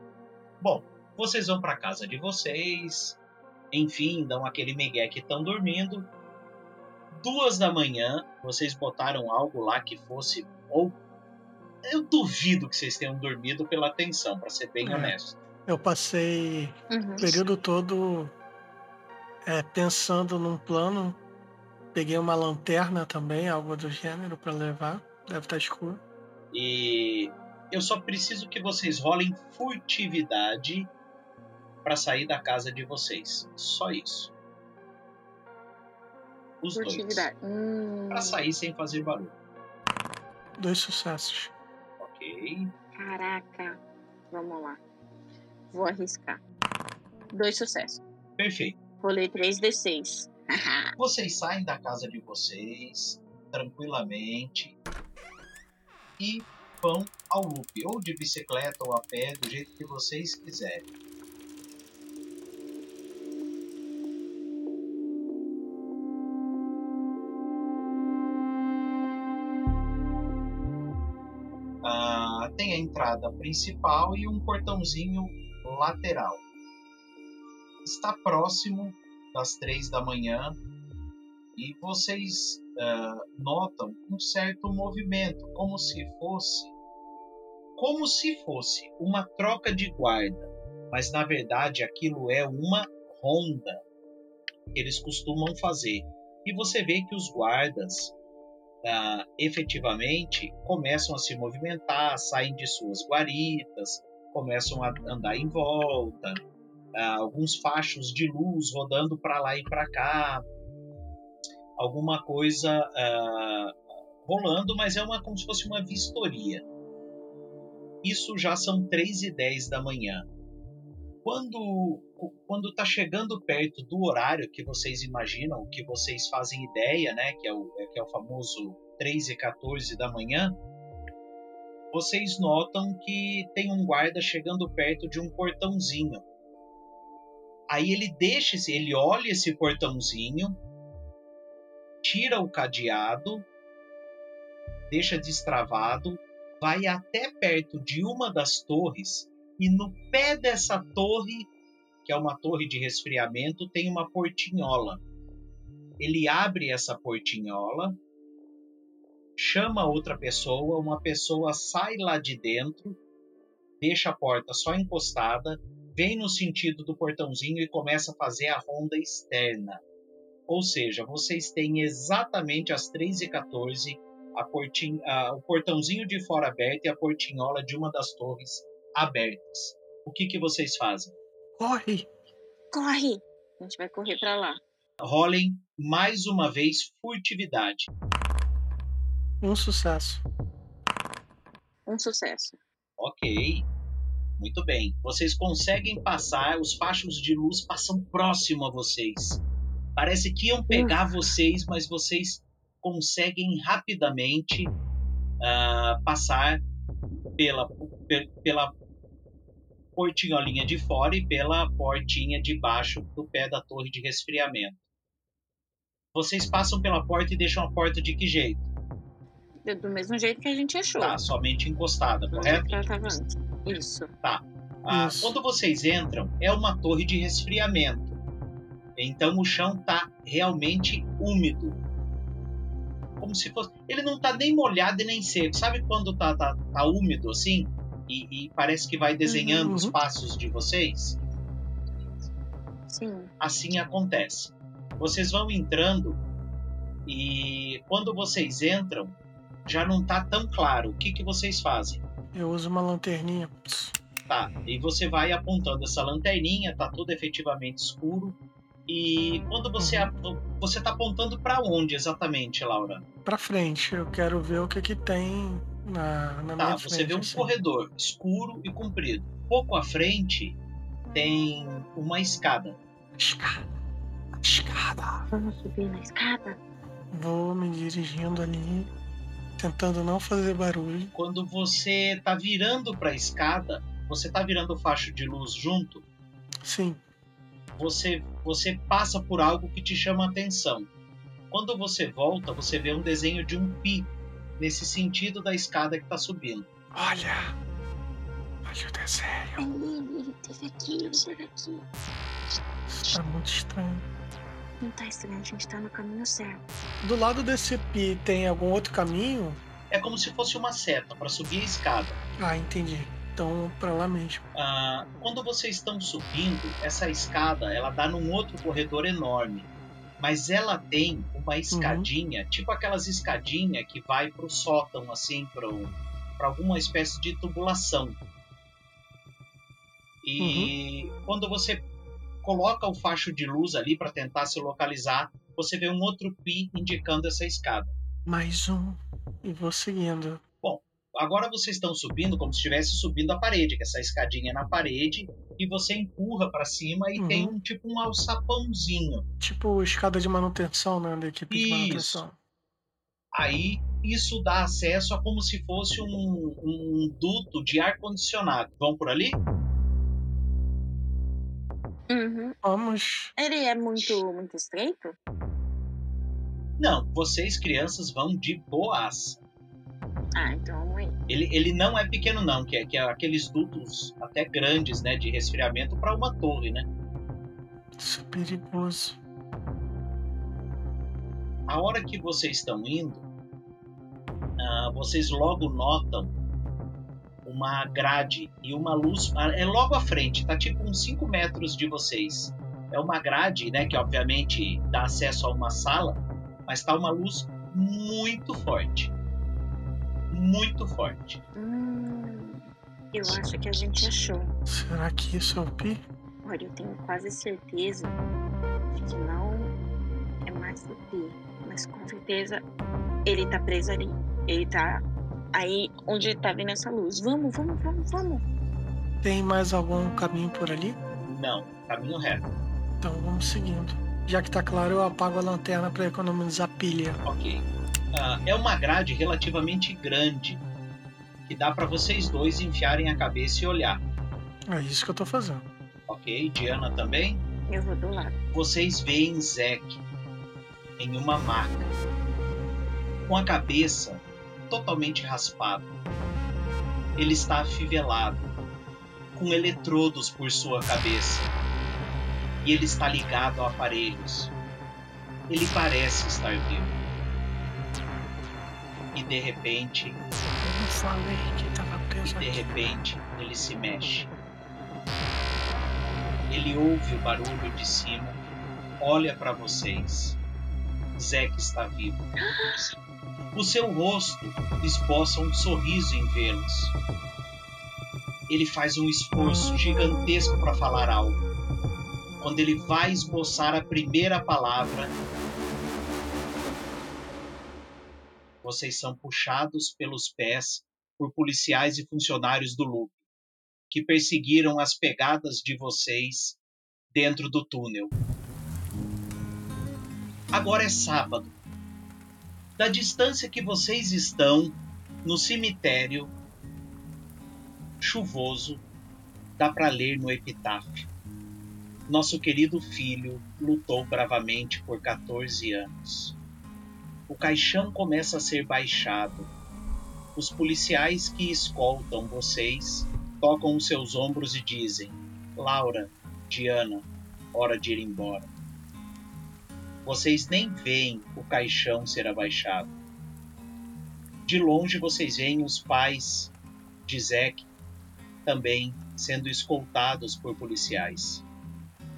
Bom, vocês vão para casa de vocês, enfim, dão aquele migué que estão dormindo. Duas da manhã, vocês botaram algo lá que fosse ou eu duvido que vocês tenham dormido pela atenção, para ser bem É. honesto. Eu passei Uhum. o período todo é, pensando num plano. Peguei uma lanterna também, algo do gênero, pra levar. Deve estar escuro. E eu só preciso que vocês rolem furtividade para sair da casa de vocês. Só isso. Os Furtividade. Hum, dois. Para sair sem fazer barulho. Dois sucessos. Ok. Caraca. Vamos lá. Vou arriscar. Dois sucessos. Perfeito. Rolei 3d6. Vocês saem da casa de vocês tranquilamente e vão ao loop, ou de bicicleta ou a pé, do jeito que vocês quiserem. Ah, tem a entrada principal e um portãozinho lateral. Está próximo das três da manhã e vocês ah, notam um certo movimento, como se fosse como se fosse uma troca de guarda, mas na verdade aquilo é uma ronda que eles costumam fazer. E você vê que os guardas ah, efetivamente começam a se movimentar, saem de suas guaritas, começam a andar em volta, ah, alguns fachos de luz rodando para lá e para cá, alguma coisa ah, rolando, mas é uma como se fosse uma vistoria. Isso já são 3 e 10 da manhã. Quando quando está chegando perto do horário que vocês imaginam, que vocês fazem ideia, né, que é o, que é o famoso 3 e 14 da manhã, vocês notam que tem um guarda chegando perto de um portãozinho. Aí ele deixa, ele olha esse portãozinho, tira o cadeado, deixa destravado, vai até perto de uma das torres e no pé dessa torre, que é uma torre de resfriamento, tem uma portinhola. Ele abre essa portinhola, chama outra pessoa, uma pessoa sai lá de dentro, deixa a porta só encostada, vem no sentido do portãozinho e começa a fazer a ronda externa. Ou seja, vocês têm exatamente às 3h14 a portin... a... o portãozinho de fora aberto e a portinhola de uma das torres abertas. O que, que vocês fazem? Corre! Corre! A gente vai correr pra lá. Rolem mais uma vez furtividade. Um sucesso. Um sucesso. Ok. Muito bem. Vocês conseguem passar, os fachos de luz passam próximo a vocês. Parece que iam pegar vocês, mas vocês conseguem rapidamente uh, passar pela, pela portinholinha de fora e pela portinha de baixo do pé da torre de resfriamento. Vocês passam pela porta e deixam a porta de que jeito? Do mesmo jeito que a gente achou. Tá, somente encostada, correto? Tava antes. Isso. Tá. Ah, Isso. Quando vocês entram, é uma torre de resfriamento. Então o chão tá realmente úmido. Como se fosse. Ele não tá nem molhado e nem seco. Sabe quando tá, tá, tá úmido assim? E, e parece que vai desenhando Uhum, os passos de vocês? Sim. assim acontece. Vocês vão entrando e quando vocês entram, já não tá tão claro. O que, que vocês fazem? Eu uso uma lanterninha. Tá, e você vai apontando essa lanterninha, tá tudo efetivamente escuro. E quando você ap- você tá apontando para onde exatamente, Laura? Pra frente. Eu quero ver o que que tem na, na Tá, minha você frente. vê um assim. corredor escuro e comprido. Pouco à frente tem uma escada. Escada. Escada. Vamos subir na escada? Vou me dirigindo ali, tentando não fazer barulho. Quando você tá virando para a escada, você tá virando o facho de luz junto, Sim. você você passa por algo que te chama a atenção. Quando você volta, você vê um desenho de um pi nesse sentido da escada que está subindo. Olha. Olha o desenho. Ele, ele teve aqui, ele teve aqui. Tá muito estranho. Não tá estranho, a gente tá no caminho certo. Do lado desse pi tem algum outro caminho? É como se fosse uma seta para subir a escada. Ah, entendi. Então, pra lá mesmo. Ah, quando vocês estão subindo, essa escada ela dá num outro corredor enorme, mas ela tem uma escadinha, tipo aquelas escadinhas que vai para o sótão, assim, para alguma espécie de tubulação. E quando você coloca o facho de luz ali para tentar se localizar, você vê um outro pi indicando essa escada. Mais um. E vou seguindo. Agora vocês estão subindo como se estivesse subindo a parede, que essa escadinha é na parede, e você empurra para cima e Uhum. tem um tipo um alçapãozinho. Tipo escada de manutenção, né? Da equipe de Isso. manutenção. Aí isso dá acesso a como se fosse um, um duto de ar condicionado. Vão por ali? Uhum. Vamos. Ele é muito, muito estreito? Não, vocês crianças vão de boas. Ah, então. Ele, ele não é pequeno não, que é, que é aqueles dutos até grandes, né, de resfriamento para uma torre, né? Isso é perigoso. A hora que vocês estão indo, ah, vocês logo notam uma grade e uma luz. ah, É logo à frente, tá tipo uns 5 metros de vocês. É uma grade, né, que obviamente dá acesso a uma sala, mas tá uma luz muito forte. Muito forte. Hum, eu acho que a gente achou. Será que isso é o pi? Olha, eu tenho quase certeza de que não é mais do Pi. Mas com certeza ele tá preso ali. Ele tá aí onde tá vindo essa luz. Vamos, vamos, vamos, vamos. Tem mais algum caminho por ali? Não, caminho reto. Então vamos seguindo. Já que tá claro, eu apago a lanterna pra economizar pilha. Ok. Ah, é uma grade relativamente grande que dá para vocês dois enfiarem a cabeça e olhar. É isso que eu tô fazendo. Ok, Diana também. Eu vou do lado. Vocês veem Zack em uma maca, com a cabeça totalmente raspada. Ele está afivelado, com eletrodos por sua cabeça, e ele está ligado a aparelhos. Ele parece estar vivo. E de repente, Eu falei que tava e preso de aqui. repente, ele se mexe. Ele ouve o barulho de cima, olha para vocês. Zack está vivo. O seu rosto esboça um sorriso em vê-los. Ele faz um esforço gigantesco para falar algo. Quando ele vai esboçar a primeira palavra, vocês são puxados pelos pés por policiais e funcionários do loop, que perseguiram as pegadas de vocês dentro do túnel. Agora é sábado. Da distância que vocês estão no cemitério chuvoso, dá para ler no epitáfio. Nosso querido filho lutou bravamente por 14 anos. O caixão começa a ser baixado. Os policiais que escoltam vocês tocam os seus ombros e dizem: Laura, Diana, hora de ir embora. Vocês nem veem o caixão ser abaixado. De longe vocês veem os pais de Zack também sendo escoltados por policiais.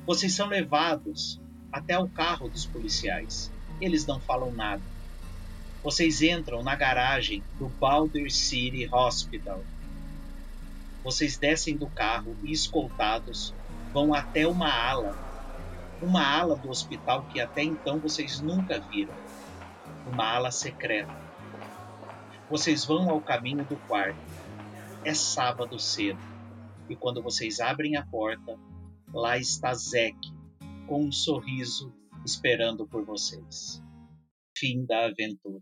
Vocês são levados até o carro dos policiais. Eles não falam nada. Vocês entram na garagem do Balder City Hospital. Vocês descem do carro e, escoltados, vão até uma ala. Uma ala do hospital que até então vocês nunca viram. Uma ala secreta. Vocês vão ao caminho do quarto. É sábado cedo. E quando vocês abrem a porta, lá está Zek, com um sorriso, esperando por vocês fim da aventura.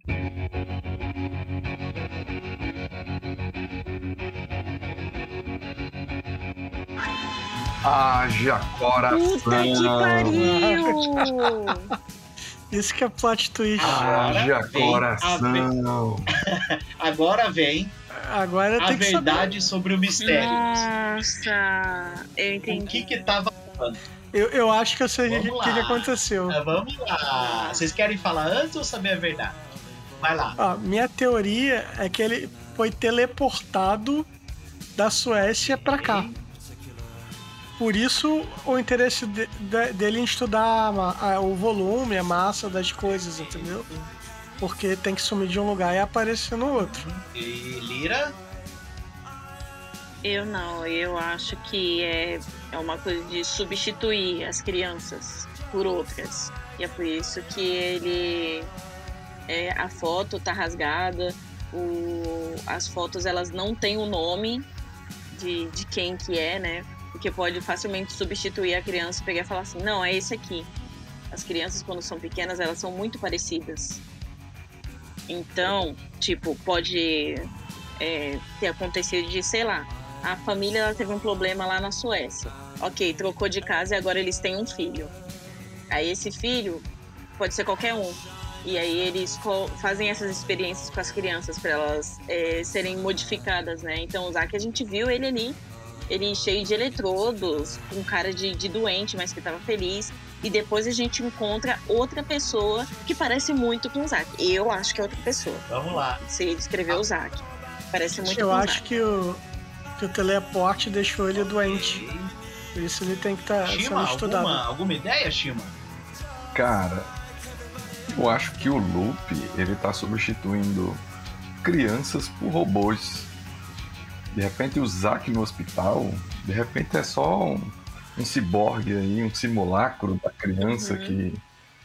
Haja coração! Puta que pariu! Isso que é plot twist. Haja vem a coração! Agora vem Agora a tem que saber. verdade sobre o mistério. Nossa, eu O entendi. que que tava? Eu, eu acho que eu sei o que, que aconteceu. Ah, Vamos lá. Vocês querem falar antes ou saber a verdade? Vai lá. Ó, minha teoria é que ele foi teleportado da Suécia pra cá. Por isso o interesse de- de- dele em estudar a a- o volume, a massa das coisas, entendeu? Porque tem que sumir de um lugar e aparecer no outro. E Lira? Eu não, eu acho que é, é uma coisa de substituir as crianças por outras. E é por isso que ele. é, a foto tá rasgada, o, as fotos elas não têm o nome de, de quem que é, né? Porque pode facilmente substituir a criança pegar e falar assim, não, é esse aqui. As crianças, quando são pequenas, elas são muito parecidas. Então, tipo, pode é, ter acontecido de, sei lá, a família ela teve um problema lá na Suécia. Ok, trocou de casa e agora eles têm um filho. Aí esse filho pode ser qualquer um. E aí eles fazem essas experiências com as crianças para elas é, serem modificadas, né? Então o Zack a gente viu ele ali, ele cheio de eletrodos, com cara de, de doente, mas que tava feliz. E depois a gente encontra outra pessoa que parece muito com o Zack. Eu acho que é outra pessoa. Vamos lá. Se ele escreveu o Zack. Parece muito Eu com o acho Zack. que o, que o teleporte deixou ele doente. Por isso ele tem que estar sendo Shima, estudado. alguma, alguma ideia, Shima? Cara, eu acho que o Loop ele tá substituindo crianças por robôs. De repente o Zack no hospital, de repente é só um, um ciborgue aí, um simulacro da criança Uhum. que,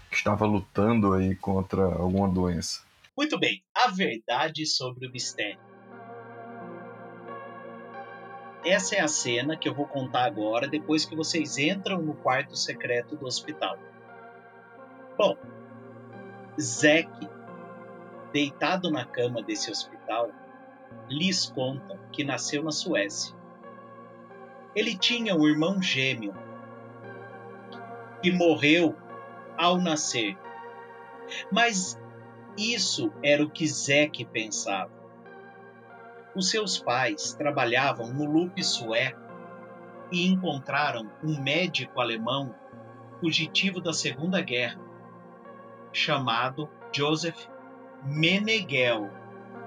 que estava lutando aí contra alguma doença. Muito bem, a verdade sobre o mistério. Essa é a cena que eu vou contar agora, depois que vocês entram no quarto secreto do hospital. Bom, Zack, deitado na cama desse hospital, lhes conta que nasceu na Suécia. Ele tinha um irmão gêmeo que morreu ao nascer. Mas isso era o que Zack pensava. Os seus pais trabalhavam no loop sueco e encontraram um médico alemão fugitivo da Segunda Guerra, chamado Joseph Menegel.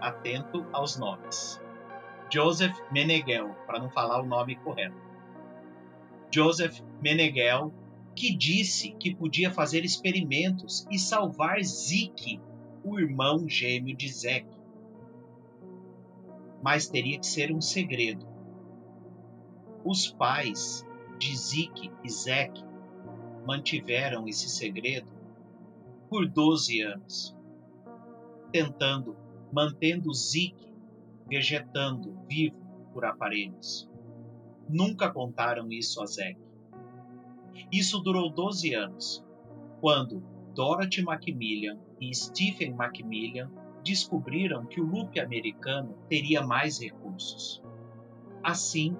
Atento aos nomes. Joseph Menegel, para não falar o nome correto. Joseph Meneghel, que disse que podia fazer experimentos e salvar Zeke, o irmão gêmeo de Zek. Mas teria que ser um segredo. Os pais de Zeke e Zek mantiveram esse segredo por 12 anos, tentando, mantendo Zeke vegetando vivo por aparelhos. Nunca contaram isso a Zek. Isso durou 12 anos, quando Dorothy Macmillan e Stephen Macmillan descobriram que o loop americano teria mais recursos. Assim,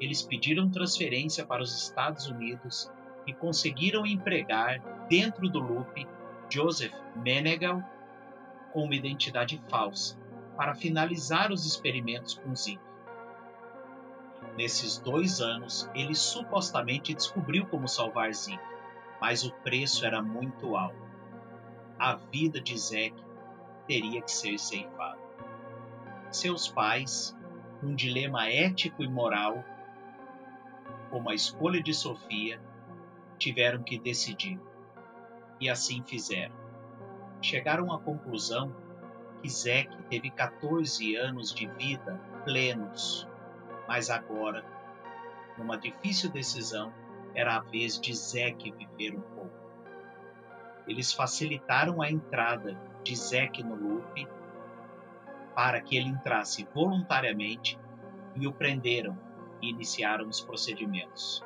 eles pediram transferência para os Estados Unidos e conseguiram empregar dentro do loop Joseph Meneghel com uma identidade falsa para finalizar os experimentos com Zeke. Nesses dois anos, ele supostamente descobriu como salvar Zeke, mas o preço era muito alto. A vida de Zeke teria que ser ceifada. Seus pais, um dilema ético e moral, como a escolha de Sofia, tiveram que decidir. E assim fizeram. Chegaram à conclusão que Zeke teve 14 anos de vida plenos mas agora, numa difícil decisão, era a vez de Zeke viver um pouco. Eles facilitaram a entrada de Zeke no loop para que ele entrasse voluntariamente e o prenderam e iniciaram os procedimentos.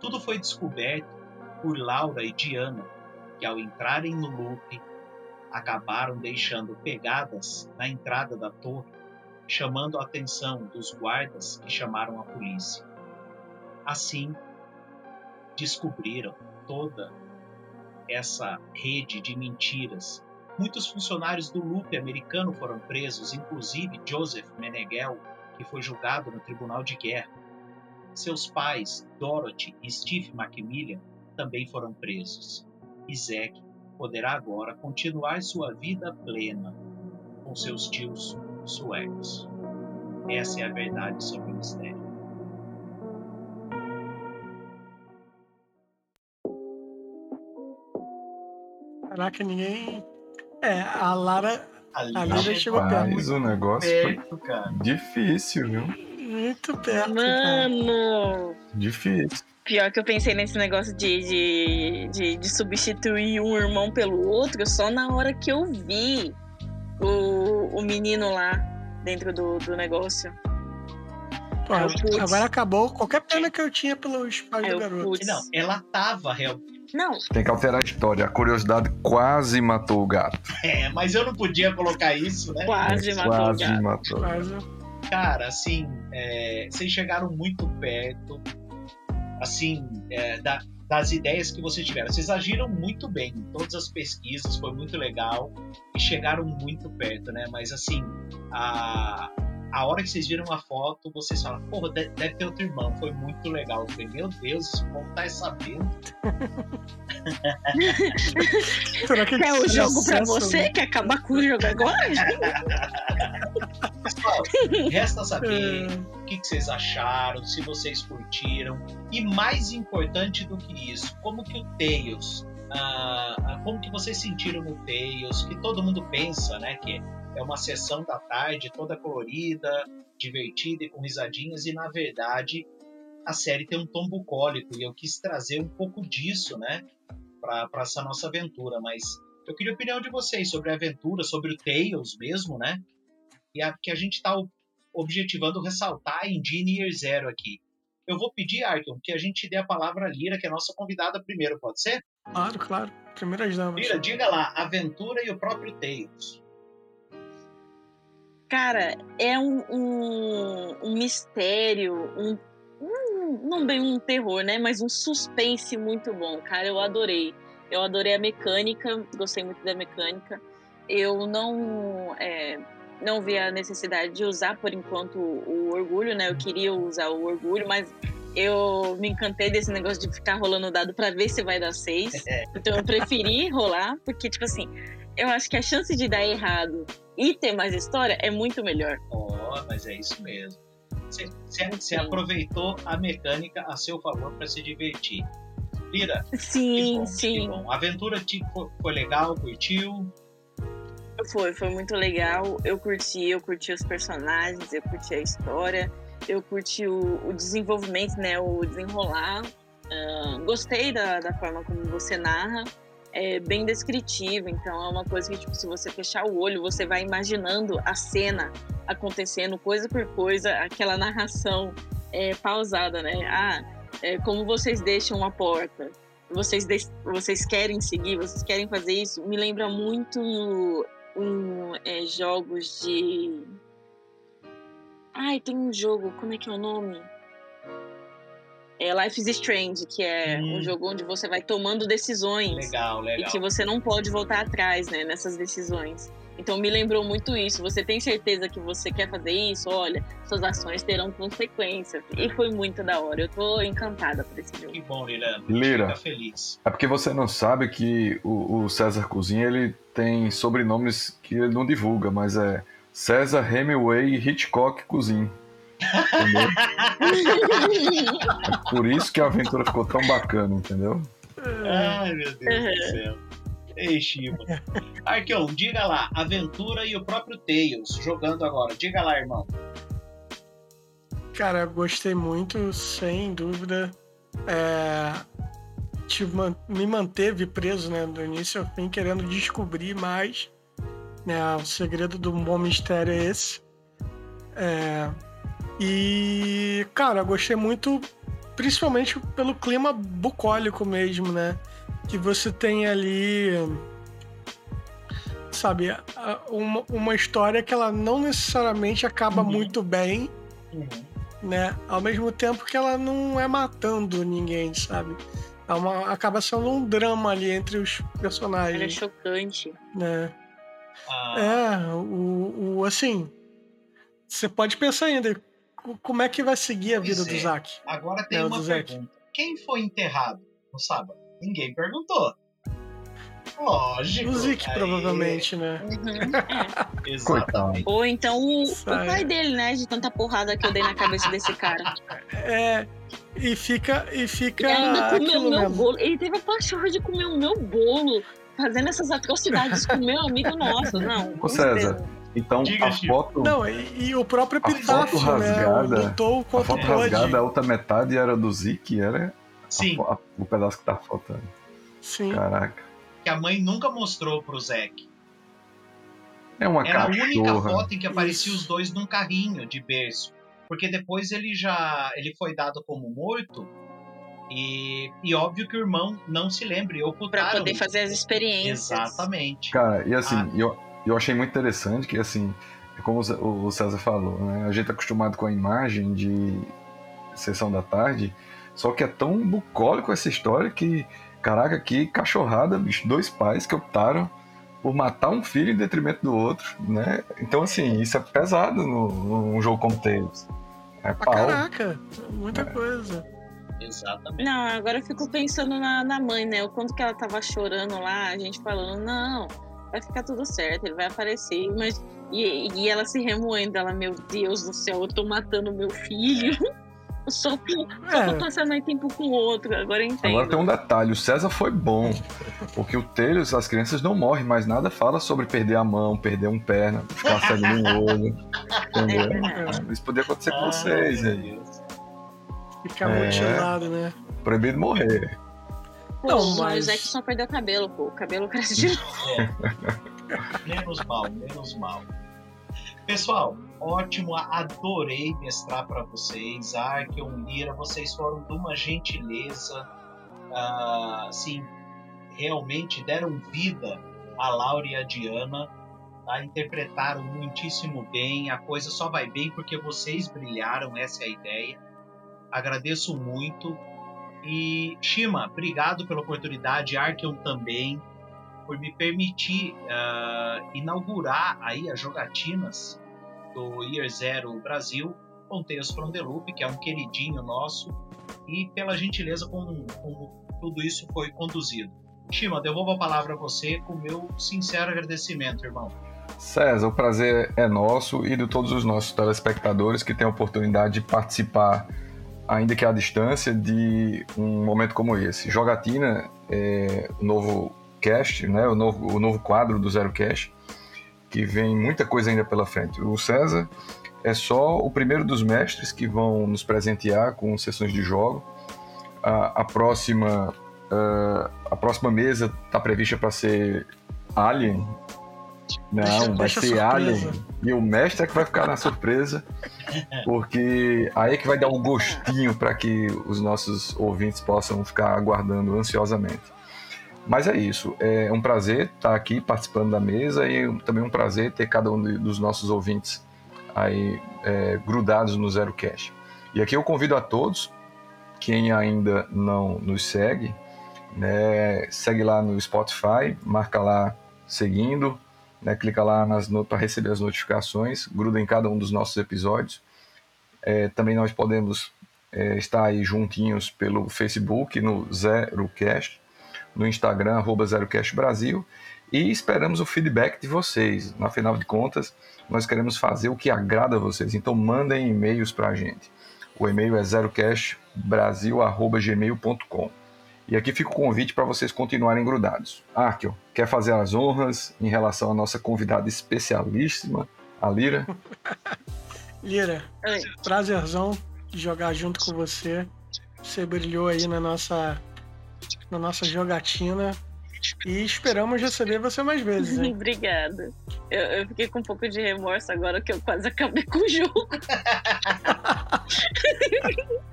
Tudo foi descoberto por Laura e Diana, que ao entrarem no loop acabaram deixando pegadas na entrada da torre chamando a atenção dos guardas que chamaram a polícia. Assim, descobriram toda essa rede de mentiras. Muitos funcionários do loop americano foram presos, inclusive Joseph Meneghel, que foi julgado no Tribunal de Guerra. Seus pais, Dorothy e Steve Macmillan, também foram presos. E Zack poderá agora continuar sua vida plena com seus tios suecos. Essa é a verdade sobre o mistério. Caraca, ninguém. É, a Lara. A A Lira chegou perto. Mas o negócio perto, foi cara. difícil, viu? Muito perto. cara. Mano! Difícil. Pior que eu pensei nesse negócio de, de, de, de substituir um irmão pelo outro só na hora que eu vi o, o menino lá dentro do, do negócio. Pô, É o Putz. agora acabou qualquer pena que eu tinha pelos pais É do o garoto. Putz. Não, ela tava real. Não, Tem que alterar a história. A curiosidade quase matou o gato. É, mas eu não podia colocar isso, né? quase matou o quase gato. matou. Quase. Cara, assim, é, vocês chegaram muito perto, assim, é, da- das ideias que vocês tiveram. Vocês agiram muito bem em todas as pesquisas, foi muito legal e chegaram muito perto, né? Mas assim, a, a hora que vocês viram a foto, vocês falam, porra, de- deve ter outro irmão, foi muito legal. Eu falei, meu Deus, esse povo tá sabendo. Será que Quer o jogo pra você? Quer acabar com o jogo agora? Pessoal, resta saber É, o que, que vocês acharam, se vocês curtiram. E mais importante do que isso, como que o Tails, ah, como que vocês sentiram no Tails, que todo mundo pensa, né, que é uma sessão da tarde toda colorida, divertida e com risadinhas, e na verdade a série tem um tom bucólico e eu quis trazer um pouco disso, né, para essa nossa aventura, mas eu queria a opinião de vocês sobre a aventura, sobre o Tails mesmo, né, e a, que a gente está objetivando ressaltar em Gene Year Zero aqui. Eu vou pedir, Arkham, que a gente dê a palavra à Lira, que é a nossa convidada primeiro, pode ser? Claro, claro. Primeiras damas. Lira, diga lá, aventura e o próprio Tails. Cara, é um, um, um mistério, um, um- não bem um terror, né? Mas um suspense muito bom, cara. Eu adorei. Eu adorei a mecânica, gostei muito da mecânica. Eu não é, não vi a necessidade de usar por enquanto o, o orgulho, né? Eu queria usar o orgulho, mas eu me encantei desse negócio de ficar rolando o dado pra ver se vai dar seis. Então eu preferi rolar, porque, tipo assim, eu acho que a chance de dar errado e ter mais história é muito melhor. Ó, mas é isso mesmo. Você, você, aproveitou a mecânica a seu favor para se divertir. Lira, Sim, bom, sim. A aventura te, foi, legal, curtiu? Foi, foi muito legal. Eu curti, eu curti os personagens, eu curti a história, eu curti o, o desenvolvimento, né? O desenrolar. Ah, gostei da, da forma como você narra. É bem descritivo, então é uma coisa que, tipo, se você fechar o olho, você vai imaginando a cena acontecendo, coisa por coisa, aquela narração é, pausada, né? Ah, é, como vocês deixam a porta, vocês, vocês querem seguir, vocês querem fazer isso, me lembra muito um, é, jogos de. Ai, tem um jogo, como é que é o nome? É Life is Strange, que é Hum. um jogo onde você vai tomando decisões Legal, e legal. que você não pode voltar atrás, né, nessas decisões. Então me lembrou muito isso. Você tem certeza que você quer fazer isso? Olha, suas ações terão consequências. E foi muito da hora. Eu tô encantada por esse jogo. Que bom, Lira. Lira. Fica feliz. É porque você não sabe que o, o César Cozinha ele tem sobrenomes que ele não divulga, mas é César Hemingway Hitchcock Cozinha. Entendeu? É por isso que a aventura ficou tão bacana, entendeu? Ai, meu Deus do céu. Ei. Arqueon, diga lá, Aventura e o próprio Tails jogando agora. Diga lá, irmão. Cara, eu gostei muito, sem dúvida. É, te me manteve preso, né, do início ao fim, querendo descobrir mais. Né, o segredo do bom mistério é esse. É, e, cara, eu gostei muito, principalmente pelo clima bucólico mesmo, né? Que você tem ali, sabe, uma, uma história que ela não necessariamente acaba Uhum. muito bem, né? Ao mesmo tempo que ela não é matando ninguém, sabe? É uma, acaba sendo um drama ali entre os Era personagens, chocante. né? Ah, É, o, o assim, você pode pensar ainda como é que vai seguir a Pois vida do é. Zack. Agora tem É, o uma do pergunta. Quem foi enterrado no sábado? Ninguém perguntou. Lógico. O Zeke, Aí, provavelmente, né? Uhum, é. Exatamente. Ou então o, o pai dele, né? De tanta porrada que eu dei na cabeça desse cara. É, e fica, e E fica ainda comeu o meu mesmo. bolo. Ele teve a pachorra de comer o meu bolo. Fazendo essas atrocidades com o meu amigo nosso. Não. Ô, César, Então Diga, a foto, Não, e, e o próprio A epitáfio, foto né? rasgada- Lutou a foto Todd. rasgada, a outra metade era do Zeke, era a Sim, fo- a- o pedaço que tá faltando. Sim. Caraca. que a mãe nunca mostrou pro Zack. É uma Era a única cachorra. foto em que aparecia Isso. os dois num carrinho de berço. Porque depois ele já ele foi dado como morto. E, e óbvio que o irmão não se lembra. E Pra ocultaram. poder fazer as experiências. Exatamente. Cara, e assim, Ah. eu, eu achei muito interessante que, assim, como o César falou, né? A gente tá acostumado com a imagem de sessão da tarde, só que é tão bucólico essa história que, caraca, que cachorrada, bicho. Dois pais que optaram por matar um filho em detrimento do outro, né? Então, assim, isso é pesado no, num jogo como Tales. É Pra pau. caraca, muita coisa. Exatamente. Não, agora eu fico pensando na, na mãe, né? O quanto que ela tava chorando lá, a gente falando, não, vai ficar tudo certo, ele vai aparecer. Mas, e, e ela se remoendo, ela, meu Deus do céu, eu tô matando meu filho. Só tô, só tô É. passando mais tempo com o outro, agora eu entendo. Agora tem um detalhe, o César foi bom, porque o Tails, as crianças não morrem, mas nada fala sobre perder a mão, perder um perna, ficar cego no olho, É entendeu? verdade. Isso podia acontecer com Ah, vocês meu aí. Deus. Fica É. mutilado, né? Proibido morrer. Pô, Não, o mas- Zack só perdeu o cabelo, pô. O cabelo cresce de novo. Menos mal, menos mal. Pessoal, ótimo, adorei mestrar para vocês. Arkeon, Lira, vocês foram de uma gentileza. ah, assim, realmente deram vida a Laura e a Diana. Tá? Interpretaram muitíssimo bem. A coisa só vai bem porque vocês brilharam, essa é a ideia. Agradeço muito. E, Shima, obrigado pela oportunidade. Arkeon também por me permitir ah, inaugurar aí as jogatinas do Year Zero Brasil com Tales from the Loop, que é um queridinho nosso, e pela gentileza como, como tudo isso foi conduzido. Shima, devolvo a palavra a você com meu sincero agradecimento, irmão. César, o prazer é nosso e de todos os nossos telespectadores que têm a oportunidade de participar, ainda que à distância, de um momento como esse. Jogatina é o novo cast, né? o, novo, o novo quadro do Zero Cast, que vem muita coisa ainda pela frente. O César é só o primeiro dos mestres que vão nos presentear com sessões de jogo. A, a próxima a próxima mesa está prevista para ser Alien, não, deixa, vai ser Alien. E o mestre é que vai ficar na surpresa, porque aí é que vai dar um gostinho para que os nossos ouvintes possam ficar aguardando ansiosamente. Mas é isso, é um prazer estar aqui participando da mesa e também um prazer ter cada um dos nossos ouvintes aí é, grudados no Zero Cash. E aqui eu convido a todos, quem ainda não nos segue, né, segue lá no Spotify, marca lá seguindo, né? Clica lá para receber as notificações, gruda em cada um dos nossos episódios. É, também nós podemos é, estar aí juntinhos pelo Facebook, no ZeroCast, no Instagram, arroba e esperamos o feedback de vocês. Na final de contas, nós queremos fazer o que agrada a vocês, então mandem e-mails para a gente. O e-mail é zerocastbrasil.gmail.com. E aqui fica o convite para vocês continuarem grudados. Arkio, quer fazer as honras em relação à nossa convidada especialíssima, a Lira? Lira, Oi. prazerzão de jogar junto com você. Você brilhou aí na nossa, na nossa jogatina. E esperamos receber você mais vezes. Hein? Obrigada. Eu, eu, fiquei com um pouco de remorso agora que eu quase acabei com o jogo.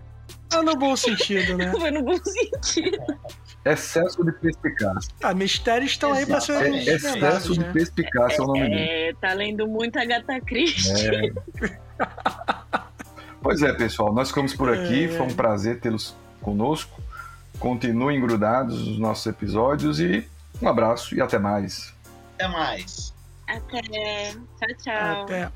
Ah, no bom sentido, né? Foi no bom sentido. Excesso de perspicácia. Ah, mistérios estão aí pra ser. É, excesso de né? perspicácia é o nome é, dele. É, tá lendo muito Agatha Christie. É. pois é, pessoal, nós ficamos por aqui. É. Foi um prazer tê-los conosco. Continuem grudados nos nossos episódios e um abraço e até mais. Até mais. Até. Tchau, tchau. Até.